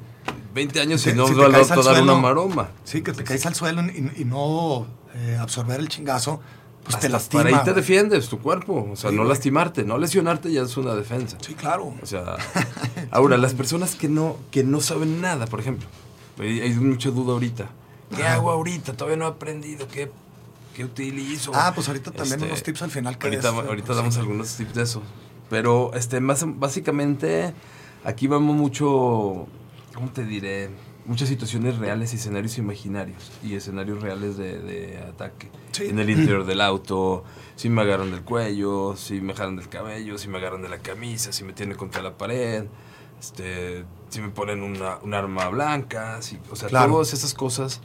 20 años y no si te al dar una suelo, maroma. Sí, que te caes al suelo y, y no eh, absorber el chingazo, pues te lastima. Para ahí te defiendes tu cuerpo. O sea, Sí, no güey. lastimarte. No lesionarte ya es una defensa. Sí, claro. O sea, ahora, las personas que no, que no saben nada, por ejemplo, hay, mucha duda ahorita. ¿Qué hago ahorita? Todavía no he aprendido. ¿Qué, qué utilizo? Ah, pues ahorita también Este, unos tips al final que Ahorita, eh, ahorita pues, damos sí. algunos tips de eso. Pero este, más, básicamente, aquí vamos mucho, ¿cómo te diré? Muchas situaciones reales y escenarios imaginarios y escenarios reales de, de ataque. Sí. En el interior del auto, si me agarran del cuello, si me jalan del cabello, si me agarran de la camisa, si me tienen contra la pared, este, si me ponen una, un arma blanca, si, o sea, Claro. todas esas cosas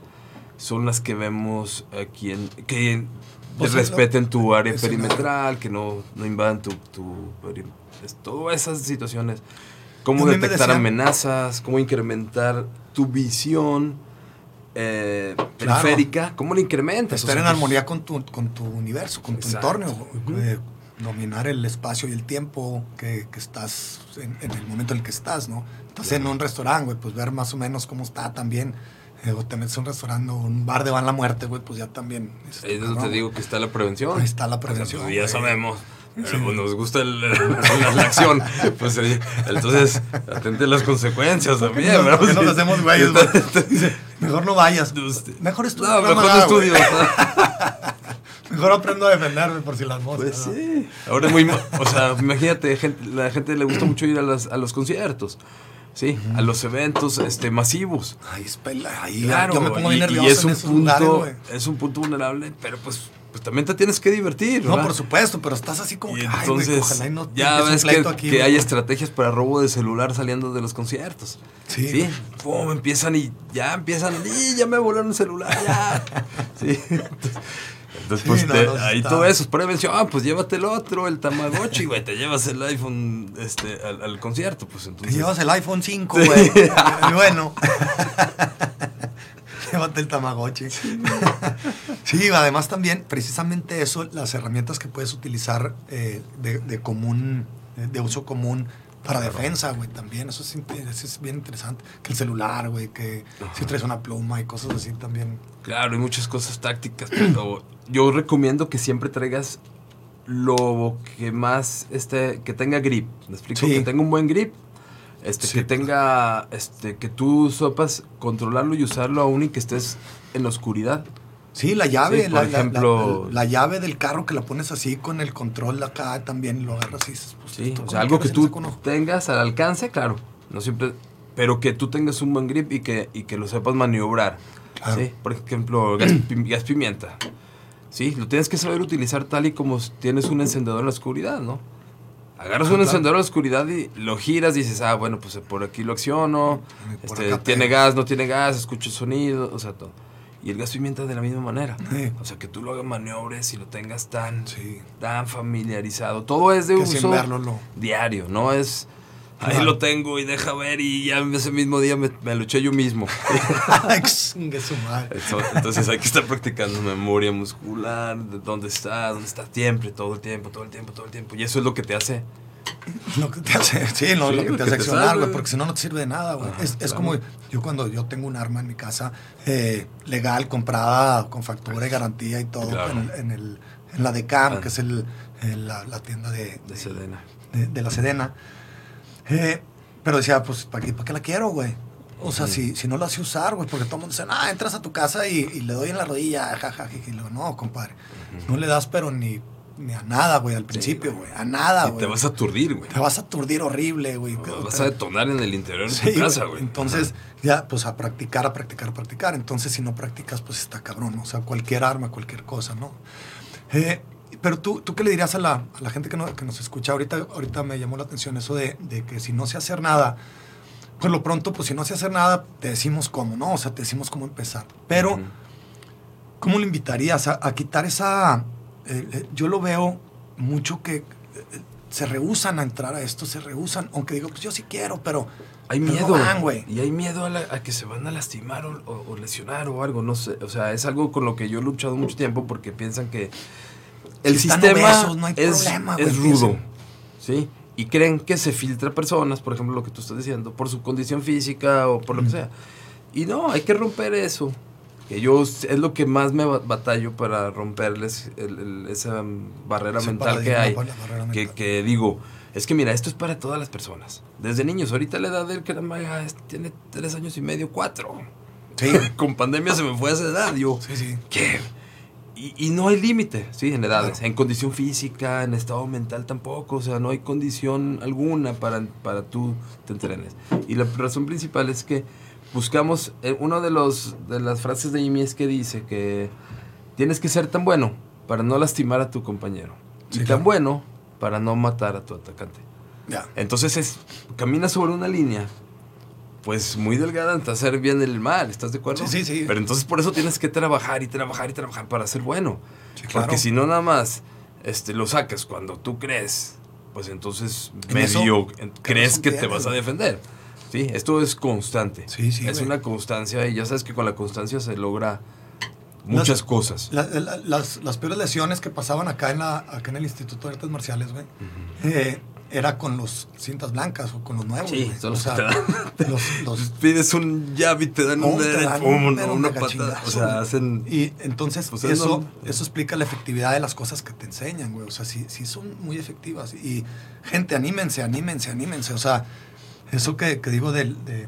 son las que vemos aquí en, que Pues, respeten tu área perimetral, que no, no invadan tu, tu todas esas situaciones. Cómo detectar amenazas, cómo incrementar tu visión eh, Claro. periférica, cómo la incrementas. O Estar sea, en pues, armonía con tu, con tu universo, con tu entorno. Eh, dominar el espacio y el tiempo que, que estás en, en el momento en el que estás, ¿no? Estás en un restaurante, güey, pues ver más o menos cómo está también. eh, o te metes a un restaurante o un bar de van la muerte, güey, pues ya también. este, Ahí es donde te digo que está la prevención. Ahí está la O sea, prevención, pues ya güey. sabemos. Pero pues nos gusta el- la, la acción. Pues, entonces, atente a las consecuencias ¿Por qué también. nos- ¿verdad? Pues, nos hacemos güeyes, Mejor no vayas. Mejor estudio. No, mejor no güey. estudio. Mejor aprendo a defenderme por si las moscas. Pues ¿no? Ahora es muy. O sea, imagínate, gente, la gente le gusta mucho ir a, las- a los conciertos. Sí, a los eventos este, masivos. Ay, es pela. Ahí Claro, yo me pongo bien y- es en un lugares, punto, es un punto vulnerable, pero pues pues también te tienes que divertir. No, ¿verdad? por supuesto, pero estás así como Y que, ay, güey, entonces, ojalá y no ya ves que, aquí, que hay estrategias para robo de celular saliendo de los conciertos. Sí. Sí. Pum, empiezan y ya empiezan, y ya me volaron el celular, ya. Sí. Entonces, entonces, Sí, pues, no, te- no, ahí está- todo eso es prevención. Ah, pues llévate el otro, el Tamagotchi, güey. Te llevas el iPhone este, al, al concierto, pues Te entonces. llevas el iPhone 5, güey. Y bueno. Llévate el Tamagotchi. Sí, además también, precisamente eso, las herramientas que puedes utilizar eh, de, de común, eh, de uso común para defensa, güey, también. Eso es, inte- eso es bien interesante. Que el celular, güey, que si traes una pluma y cosas así también. Claro, hay muchas cosas tácticas, pero yo recomiendo que siempre traigas lo que más, este, que tenga grip. ¿Me explico? Sí. Que tenga un buen grip. Este, Sí. que tenga, este, que tú sepas controlarlo y usarlo aún y que estés en la oscuridad. Sí, la llave, Sí, por la- ejemplo- la, la llave del carro que la pones así con el control acá también lo agarras y dices, pues, Sí, o sea, algo que tú tengas al alcance, claro, no siempre, pero que tú tengas un buen grip y que, y que lo sepas maniobrar. Claro. ¿sí? Por ejemplo, gas, gas pimienta. Sí, lo tienes que saber utilizar tal y como tienes un encendedor en la oscuridad, ¿no? Agarras un encendedor en la oscuridad y lo giras y dices, ah, bueno, pues por aquí lo acciono, este, tiene gas, no tiene gas, escucho el sonido, o sea, todo. Y el gas pimienta de la misma manera. Sí. O sea, que tú lo hagas maniobres y lo tengas tan, Sí. tan familiarizado. Todo es de Que uso diario, no es ahí Claro. lo tengo y deja ver y ya ese mismo día me, me lo eché yo mismo. Entonces hay que estar practicando memoria muscular, de dónde está, dónde está siempre, todo el tiempo, todo el tiempo, todo el tiempo. Y eso es lo que te hace. Lo que te hace, sí, no, Sí, lo que lo te hace accionar, güey, porque si no, no te sirve de nada, güey. Es, es claro. como yo cuando yo tengo un arma en mi casa, eh, legal, comprada, con factura y garantía y todo, Claro. en, en el, en la DECAM, Ah. que es el, el- la, la tienda de, De Sedena. de, de la Sedena. Eh, pero decía, pues, ¿para qué, para qué la quiero, güey? O sea, si, si no la sé usar, güey, porque todo el mundo dice, ah, entras a tu casa y, y le doy en la rodilla, jajaja. Y le digo, no, compadre, no le das, pero ni, ni a nada, güey, al principio, güey. güey, a nada, Y güey. te vas a aturdir, güey. Te vas a aturdir horrible, güey. Vas a detonar en el interior de Sí, tu casa, güey. Entonces, ya, pues a practicar, a practicar, a practicar. Entonces, si no practicas, pues está cabrón. O sea, cualquier arma, cualquier cosa, ¿no? Eh, pero tú, ¿tú qué le dirías a la, a la gente que, no- que nos escucha? Ahorita, ahorita me llamó la atención eso de, de que si no sé hacer nada, pues lo pronto, pues si no sé hacer nada, te decimos cómo, ¿no? O sea, te decimos cómo empezar. Pero. ¿cómo le invitarías a, a quitar esa... eh, eh, yo lo veo mucho que eh, se rehusan a entrar a esto, se rehusan, aunque digo, pues yo sí quiero, pero... Hay pero no miedo. van, güey. y hay miedo a, la- a que se van a lastimar o, o- o lesionar o algo, no sé. O sea, es algo con lo que yo he luchado mucho tiempo porque piensan que el Si sistema obesos, no hay es, problema, es rudo. ¿Sí? Y creen que se filtra personas, por ejemplo, lo que tú estás diciendo, por su condición física o por lo que sea. Y no, hay que romper eso. Que yo es lo que más me ba- batallo para romperles el- el- esa barrera Ese mental que hay. la Que, mental. que digo, es que mira, esto es para todas las personas. Desde niños, ahorita la edad del que tiene tres años y medio, cuatro. Sí, Con pandemia se me fue a esa edad. Yo, sí, sí. ¿qué? Y, y no hay límite, ¿sí? En edades. Claro. En condición física, en estado mental tampoco. O sea, no hay condición alguna para, para tú te entrenes. Y la razón principal es que buscamos... eh, uno de, los, de las frases de Jimmy es que dice que tienes que ser tan bueno para no lastimar a tu compañero. Sí, y tan bueno para no matar a tu atacante. Ya. Entonces es, caminas sobre una línea, pues muy delgada ante hacer bien el mal, ¿estás de acuerdo? Sí, sí, sí. Pero entonces por eso tienes que trabajar y trabajar y trabajar para ser bueno. Sí, claro. Porque si no nada más este, lo sacas cuando tú crees, pues entonces En medio ¿qué crees que te vas a defender. Sí, esto es constante. Sí, sí, Es güey. una constancia y ya sabes que con la constancia se logra muchas Las- cosas. La- la- las, las peores lesiones que pasaban acá en, la, acá en el Instituto de Artes Marciales, güey, eh, era con los cintas blancas o con los nuevos. Sí, son O los sea, que te dan. los- los- Pides un jab y te dan un te dan un- una patada. O sea, hacen. Y entonces Pues es eso, eso explica la efectividad de las cosas que te enseñan, güey. O sea, sí, sí son muy efectivas. Y gente, anímense, anímense, anímense. O sea, eso que, que digo de, de-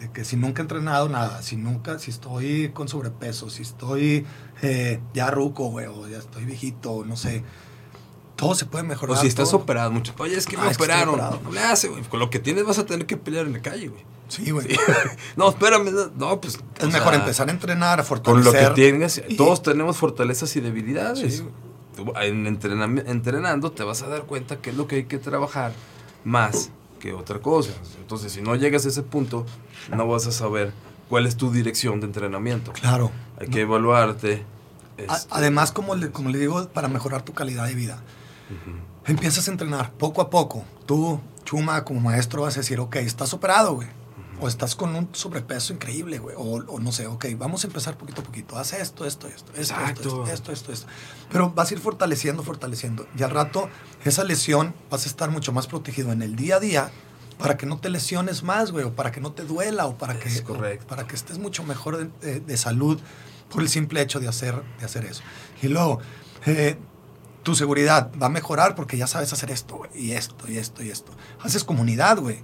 de que si nunca he entrenado nada, si nunca, si estoy con sobrepeso, si estoy eh, ya ruco, güey, o ya estoy viejito, no sé. Todo se puede mejorar. O si estás todo. operado, mucho. Oye, es que Ah, me es que estoy operaron. No le hace, güey. Con lo que tienes vas a tener que pelear en la calle, güey. Sí, güey. no, espérame. no, pues. Es mejor sea, empezar a entrenar, a Con fortalecer. lo que tengas. y- Todos tenemos fortalezas y debilidades. Sí. Tú, en entrenando te vas a dar cuenta que es lo que hay que trabajar más que otra cosa. Entonces, si no llegas a ese punto, no vas a saber cuál es tu dirección de entrenamiento. Claro. Hay que evaluarte. Este, Además, como le, como le digo, para mejorar tu calidad de vida. Empiezas a entrenar poco a poco. Tú, Chuma, como maestro, vas a decir, ok, estás operado, güey. O estás con un sobrepeso increíble, güey. O, o no sé, ok, vamos a empezar poquito a poquito. Haz esto, esto, esto, esto, esto, esto, esto, esto. Pero vas a ir fortaleciendo, fortaleciendo. Y al rato, esa lesión vas a estar mucho más protegido en el día a día para que no te lesiones más, güey. O para que no te duela. O para que, Es correcto. para que estés mucho mejor de, de- de salud por el simple hecho de hacer, de hacer eso. Y luego, eh, tu seguridad va a mejorar porque ya sabes hacer esto, y esto, y esto, y esto. Haces comunidad, güey.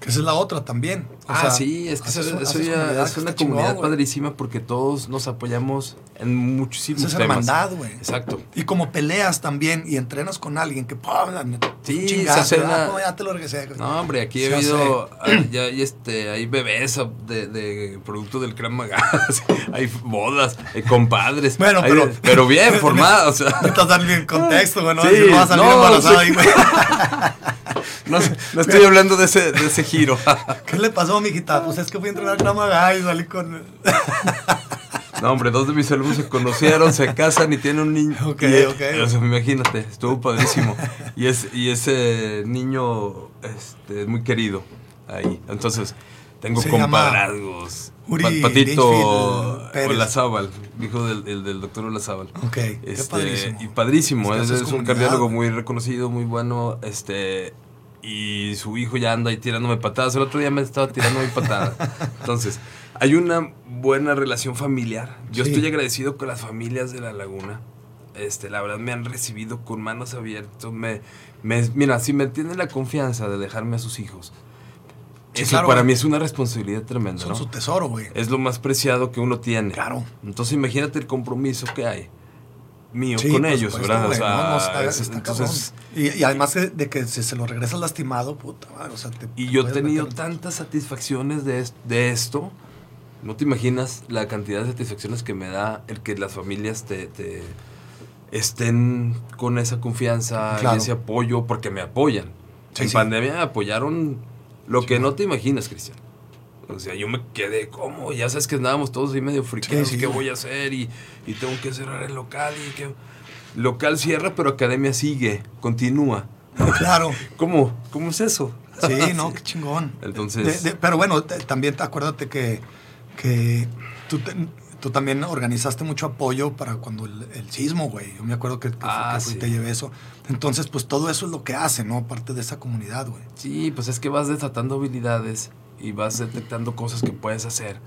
Que esa es la otra también. O ah, sea, sí, es que eso, eso haces ya es una comunidad güey. padrísima porque todos nos apoyamos en muchísimos es temas. hermandad, güey. Exacto. Y como peleas también y entrenas con alguien que, ¡pum! Sí, chingazo, se hace una- ¿Cómo ya te lo regresé. No, hombre, aquí he habido, hay- ya hay, este, hay bebés de, de producto del Krav hay bodas, hay compadres. Bueno, hay- pero- pero bien formados, o sea, Necesitas darle el contexto, güey, ¿no? Sí, no vas a salir no, embarazada sí. ahí, güey. no, no estoy hablando de ese, de ese giro. ¿Qué le pasó, mijita? Pues es que fui a entrenar Krav y salí con... No, hombre, dos de mis alumnos se conocieron, se casan y tienen un niño. Ok, y- ok. O sea, imagínate, estuvo padrísimo. Y, es, y ese niño este, es muy querido ahí. Entonces, tengo Se compadrazgos. Uri Pa- Patito. Olazábal, hijo del, el del doctor Olazábal. Ok, qué Este, padrísimo. Y padrísimo, Es es, es un cardiólogo muy reconocido, muy bueno. Este, y su hijo ya anda ahí tirándome patadas. El otro día me estaba tirando mi patada. Entonces, hay una buena relación familiar. Yo Sí. estoy agradecido con las familias de la laguna. Este, la verdad me han recibido con manos abiertas. Me, me- mira, si me tienen la confianza de dejarme a sus hijos, Sí, eso claro, para güey. mí es una responsabilidad tremenda. Son ¿no? su tesoro, güey. Es lo más preciado que uno tiene. Claro. Entonces imagínate el compromiso que hay mío Sí, con por ellos, supuesto, ¿verdad? O güey, sea, no, no, está- es- está entonces, y, y además de, que si se lo regresas lastimado, puta madre, o sea, te- y te yo he tenido meter- tantas satisfacciones de, de esto, no te imaginas la cantidad de satisfacciones que me da el que las familias te, te estén con esa confianza Claro. y ese apoyo, porque me apoyan. Sí, en sí. pandemia me apoyaron lo que no te imaginas, Cristian. O sea, yo me quedé como, ya sabes que andábamos todos ahí medio friqueados, Sí, sí. ¿qué voy a hacer? Y, y tengo que cerrar el local y que... Local cierra, pero academia sigue, continúa. Claro. ¿Cómo? ¿Cómo es eso? Sí, no, qué chingón. Entonces- De- de- pero bueno, te- también te- acuérdate que, que tú, te- tú también organizaste mucho apoyo para cuando el, el sismo, güey. Yo me acuerdo que, que, Ah, que sí. te llevé eso. Entonces, pues todo eso es lo que hace, ¿no? Parte de esa comunidad, güey. Sí, pues es que vas desatando habilidades y vas detectando cosas que puedes hacer.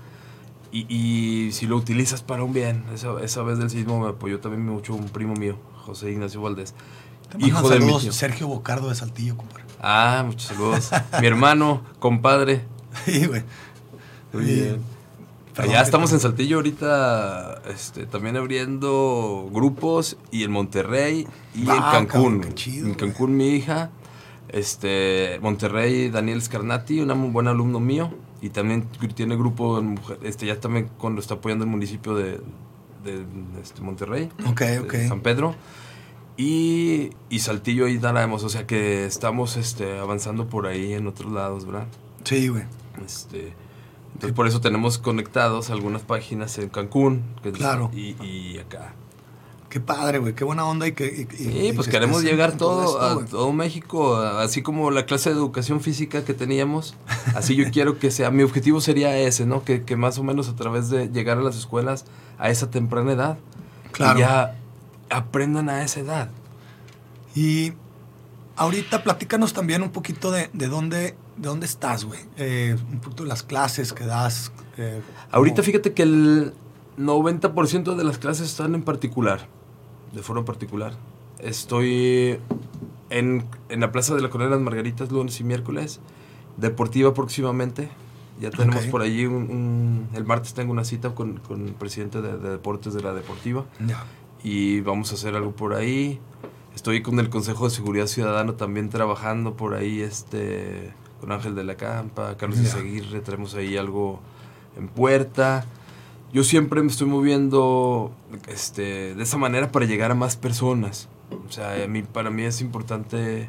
Y, y si lo utilizas para un bien, esa, esa vez del sismo me apoyó también mucho un primo mío, José Ignacio Valdés. Hijo de mi tío. Sergio Bocardo de Saltillo, compadre. Ah, muchos saludos. mi hermano, compadre. Sí, güey. Muy bien. Allá estamos en Saltillo ahorita, este, también abriendo grupos y en Monterrey y Ah, en Cancún. cabrón, chido, en Cancún mi hija, este, Monterrey Daniel Scarnati, un muy buen alumno mío y también tiene grupo en mujer, este, ya también cuando está apoyando el municipio de, de, este, Monterrey, Ok, de ok. San Pedro. Y, y Saltillo ahí daremos, o sea que estamos este, avanzando por ahí en otros lados, ¿verdad? Sí, güey. Este, entonces por eso tenemos conectados algunas páginas en Cancún que es- Claro. y, y acá. Qué padre, güey. Qué buena onda y que... y- Sí, y pues que queremos llegar todo esto, a todo México, así como la clase de educación física que teníamos. Así yo quiero que sea, mi objetivo sería ese, ¿no? Que, que más o menos a través de llegar a las escuelas a esa temprana edad, Claro. y ya aprendan a esa edad. Y ahorita platícanos también un poquito de, de dónde, de dónde estás, güey. Eh, un poquito de las clases que das. eh, Ahorita fíjate que el 90% de las clases están en particular, de forma particular. Estoy en, en la Plaza de la Colonia de las Margaritas lunes y miércoles, deportiva próximamente. Ya tenemos por allí un, un- El martes tengo una cita con, con el presidente de, de deportes de la deportiva y vamos a hacer algo por ahí. Estoy con el Consejo de Seguridad Ciudadana también trabajando por ahí, este, con Ángel de la Campa, Carlos Ya. Izaguirre, traemos ahí algo en puerta. Yo siempre me estoy moviendo este, de esa manera para llegar a más personas. O sea, a mí, para mí es importante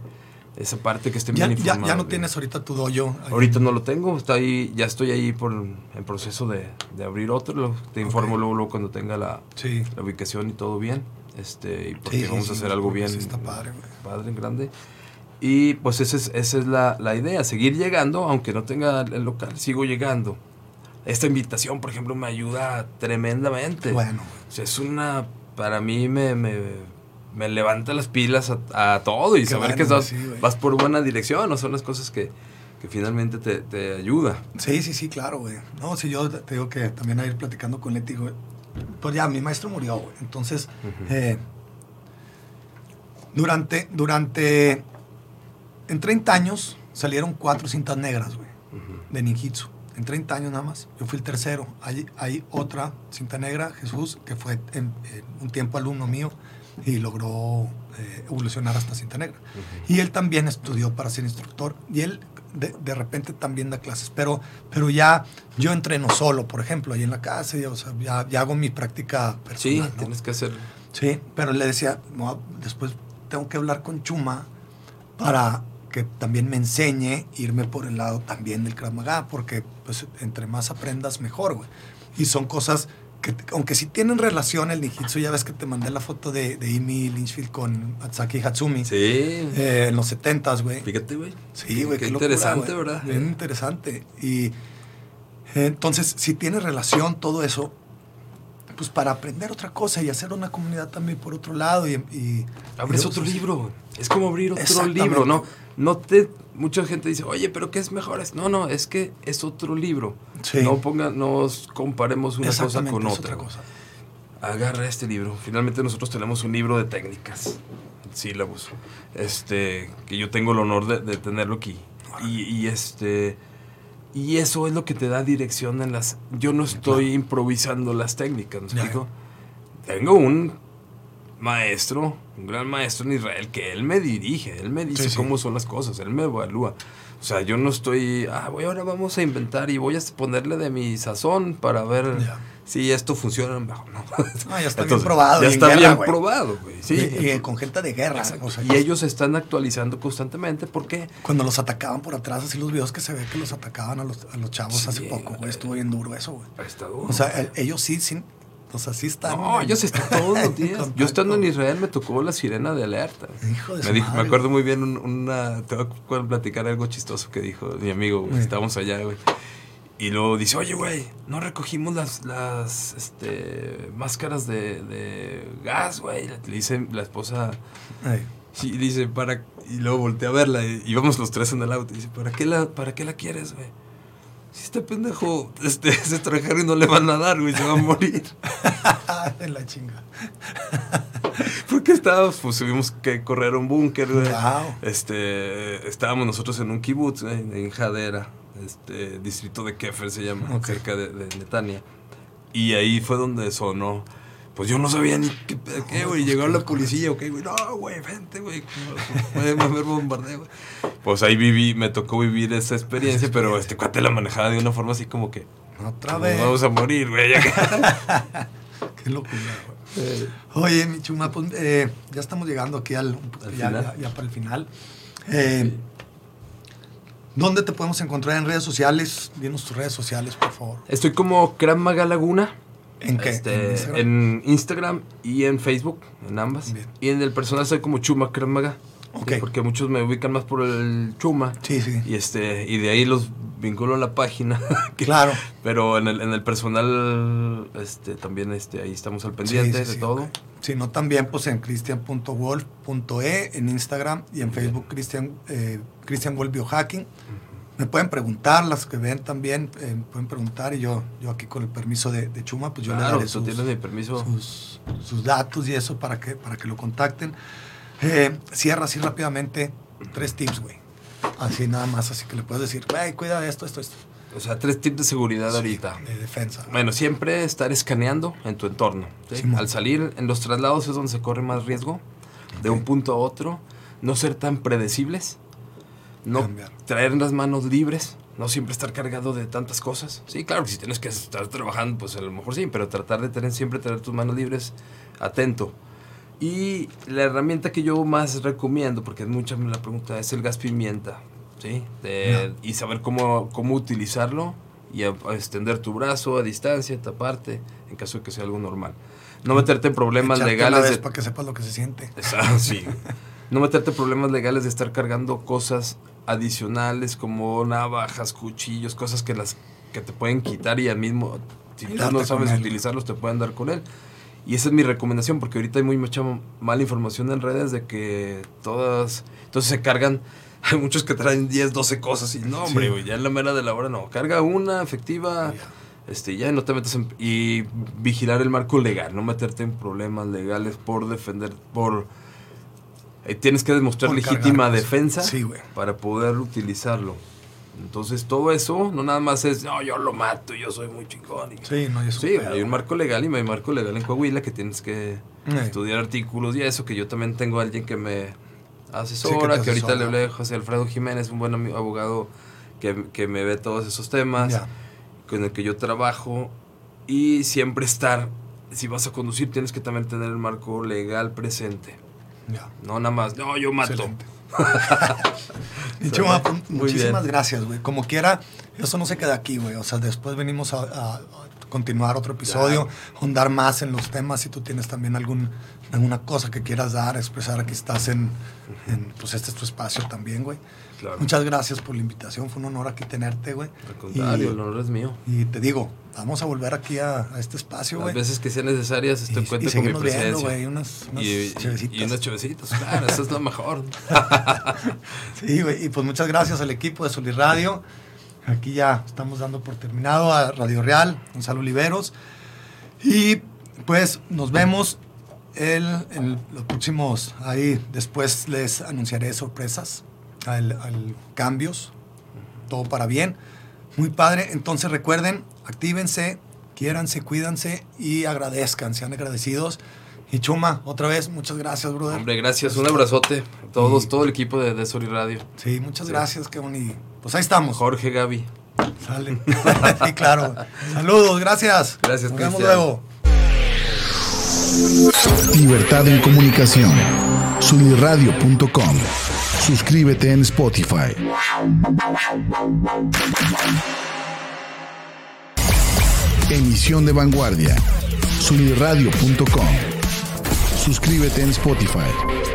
esa parte que estén Ya, bien ya, informados. ya no güey. tienes ahorita tu dojo. Ahorita no lo tengo, está ahí, ya estoy ahí por en proceso de, de abrir otro. lo- Te informo luego, luego cuando tenga la, Sí. la ubicación y todo bien. Este, y porque Sí, vamos sí, a hacer algo bien. sí está padre, güey. padre, grande. Y pues esa es, esa es la, la idea, seguir llegando, aunque no tenga el local, sigo llegando. Esta invitación, por ejemplo, me ayuda tremendamente. Bueno, O sea, es una, para mí me, me, me levanta las pilas a, a todo y Qué saber bueno, que estás- sí, vas por buena dirección, no son las cosas que, que finalmente te, te ayuda. Sí, sí, sí, claro, güey. No, si yo te digo que también a ir platicando con Leti, güey. Pues ya, mi maestro murió, güey. Entonces, eh, durante, durante, en 30 años salieron cuatro cintas negras, güey, de ninjitsu. En 30 años nada más. Yo fui el tercero. Hay, hay otra cinta negra, Jesús, que fue en- en un tiempo alumno mío y logró eh, evolucionar hasta cinta negra. Y él también estudió para ser instructor y él de, de repente también da clases, pero, pero ya yo entreno solo, por ejemplo, ahí en la casa, ya, o sea, ya, ya hago mi práctica Sí, personal. ¿no? tienes que hacer... Sí, pero le decía, no, después tengo que hablar con Chuma para que también me enseñe irme por el lado también del Krav Maga, porque pues entre más aprendas mejor, güey. Y son cosas que, aunque sí tienen relación el ninjitsu, ya ves que te mandé la foto de, de Amy Lynchfield con Atsaki Hatsumi Sí, eh, en los 70s, güey. fíjate, güey. Sí, güey, Qué qué, locura, interesante. ¿verdad? Bien interesante. Y eh, entonces, si tiene relación todo eso, pues para aprender otra cosa y hacer una comunidad también por otro lado. Y, y- Abres y- otro libro. Es como abrir otro libro, ¿no? No te... Mucha gente dice, oye, pero ¿qué es mejor? No, no, es que es otro libro. Sí. No ponga, nos comparemos una cosa con otra. cosa. Agarra este libro. Finalmente nosotros tenemos un libro de técnicas, sílabos, este, que yo tengo el honor de, de tenerlo aquí. Y, y este, y eso es lo que te da dirección en las. Yo no estoy improvisando las técnicas, ¿me explico? Tengo un maestro, un gran maestro en Israel, que él me dirige, él me dice Sí, sí. cómo son las cosas, él me evalúa. O sea, yo no estoy, ah, voy, ahora vamos a inventar y voy a ponerle de mi sazón para ver si esto funciona mejor. No, Ah, ya está bien probado, Ya está guerra, bien probado, güey. Sí. Y, y con gente de guerra. O sea, y ellos se están actualizando constantemente porque Cuando los atacaban por atrás, así los videos que se ve que los atacaban a los, a los chavos hace poco, güey. Estuvo bien duro eso, güey. está duro. O sea, el- ellos sí, sí, o sea, sí están. no, ellos están todos los días. Yo estando en Israel me tocó la sirena de alerta. Hijo de Me, su dijo- madre, me acuerdo muy bien un- una. Te voy a platicar algo chistoso que dijo mi amigo, güey. Sí. Estábamos allá, güey. Y luego dice, oye, güey, no recogimos las, las este, máscaras de, de gas, güey. Le dice la esposa, Ey. y dice, para... Y luego volteé a verla y íbamos los tres en el auto. Y dice, ¿para qué la, para qué la quieres, güey? Si este pendejo este, es extranjero y no le van a dar, güey, se va a morir. en la chinga. Porque estábamos, pues tuvimos que correr un búnker, güey. Wow. Este, estábamos nosotros en un kibutz, güey, en Jadera, este, distrito de Kefer se llama, cerca de, de Netania. Y ahí fue donde sonó. Pues yo no sabía ni qué, pedo, qué, güey. pues, Llegó la policía, ok, güey. No, güey, vente, güey. Puede haber bombardeo, güey. Pues ahí viví, me tocó vivir esa experiencia, pero este cuate la manejaba de una forma así como que. Otra "Nos vez. Vamos a morir, güey. Qué locura, güey. Oye, mi chuma, pues, eh, ya estamos llegando aquí al, ya para el final. Eh, ¿Dónde te podemos encontrar en redes sociales? Dinos tus redes sociales, por favor. Estoy como Krav Maga Laguna. ¿En qué? Este, ¿En Instagram? en Instagram y en Facebook, en ambas. Bien. Y en el personal soy como Chuma Krav Maga. Ok. Porque muchos me ubican más por el Chuma. Sí, sí. Y este y de ahí los vinculo a la página. que- Claro. Pero en el, en el personal este también este ahí estamos al pendiente Sí, sí, de sí, todo. ok. Si no, también pues en cristian.wolf.e en Instagram y en Facebook Cristian eh, Cristian Wolf Biohacking. Me pueden preguntar, las que ven también, eh, pueden preguntar y yo, yo aquí con el permiso de, de Chuma, pues yo le daré sus, tienes mi permiso. sus, sus datos y eso para que, para que lo contacten. Eh, cierra así rápidamente tres tips, güey. Así nada más, así que le puedes decir, güey, cuida de esto, esto, esto. O sea, tres tips de seguridad Sí, ahorita. De defensa. Bueno, siempre estar escaneando en tu entorno. Al salir en los traslados es donde se corre más riesgo. de un punto a otro, no ser tan predecibles, no traer las manos libres, no siempre estar cargado de tantas cosas. Sí, claro que si tienes que estar trabajando, pues a lo mejor sí, pero tratar de tener siempre tener tus manos libres, atento. Y la herramienta que yo más recomiendo, porque mucha me la pregunta, es el gas pimienta, ¿sí? Y saber cómo, cómo utilizarlo y extender tu brazo a distancia, taparte, en caso de que sea algo normal. No meterte en problemas legales. de, para que sepas lo que se siente. Exacto, sí. no meterte en problemas legales de estar cargando cosas adicionales como navajas, cuchillos, cosas que las que te pueden quitar y al mismo si tú no sabes utilizarlos te pueden dar con él. Y esa es mi recomendación porque ahorita hay muy mucha mala información en redes de que todas entonces se cargan hay muchos que traen 10, 12 cosas y no, hombre, ya en la mera de la hora no, carga una efectiva. Este, ya no te metas en, y vigilar el marco legal, no meterte en problemas legales por defender por eh, tienes que demostrar legítima defensa para poder utilizarlo. Entonces todo eso no nada más es, no, yo lo mato, yo soy muy chingón. sí, no, sí hay un marco legal y hay marco legal en Coahuila que tienes que estudiar artículos y eso, que yo también tengo alguien que me asesora, que, ahorita le hablé a José Alfredo Jiménez, un buen abogado que, que me ve todos esos temas, con el que yo trabajo y siempre estar, si vas a conducir tienes que también tener el marco legal presente. No, nada más. No, yo mato. muchísimas gracias, güey. Como quiera, eso no se queda aquí, güey. O sea, después venimos a, continuar otro episodio, ahondar más en los temas. Si tú tienes también algún, alguna cosa que quieras dar, expresar, aquí estás en, en pues este es tu espacio también, güey. Muchas gracias por la invitación, fue un honor aquí tenerte, güey. Al contrario, el honor es mío. Y te digo, vamos a volver aquí a, este espacio, güey. Las veces que sean necesarias, estoy en cuenta con mi presencia. Viendo, unas, unas y, y, unas chevecitas, claro, eso es lo mejor. sí, güey, y pues muchas gracias al equipo de Soli Radio. Aquí ya estamos dando por terminado a Radio Real, Gonzalo Oliveros. Y pues nos vemos el, en los próximos, ahí después les anunciaré sorpresas al, cambios, todo para bien. Muy padre. Entonces recuerden, actívense, quiéranse, cuídanse y agradezcan, sean agradecidos. Y Chuma, otra vez, muchas gracias, brother. Hombre, gracias. Un abrazote a todos, todo el equipo de, de Radio. Sí, muchas gracias, qué bonito. Pues ahí estamos. Jorge, Gaby. Sale. sí, claro. Saludos, gracias. Gracias, Nos vemos luego. Libertad en comunicación. Suniradio.com Suscríbete en Spotify. Emisión de vanguardia. Suniradio.com. Suscríbete en Spotify.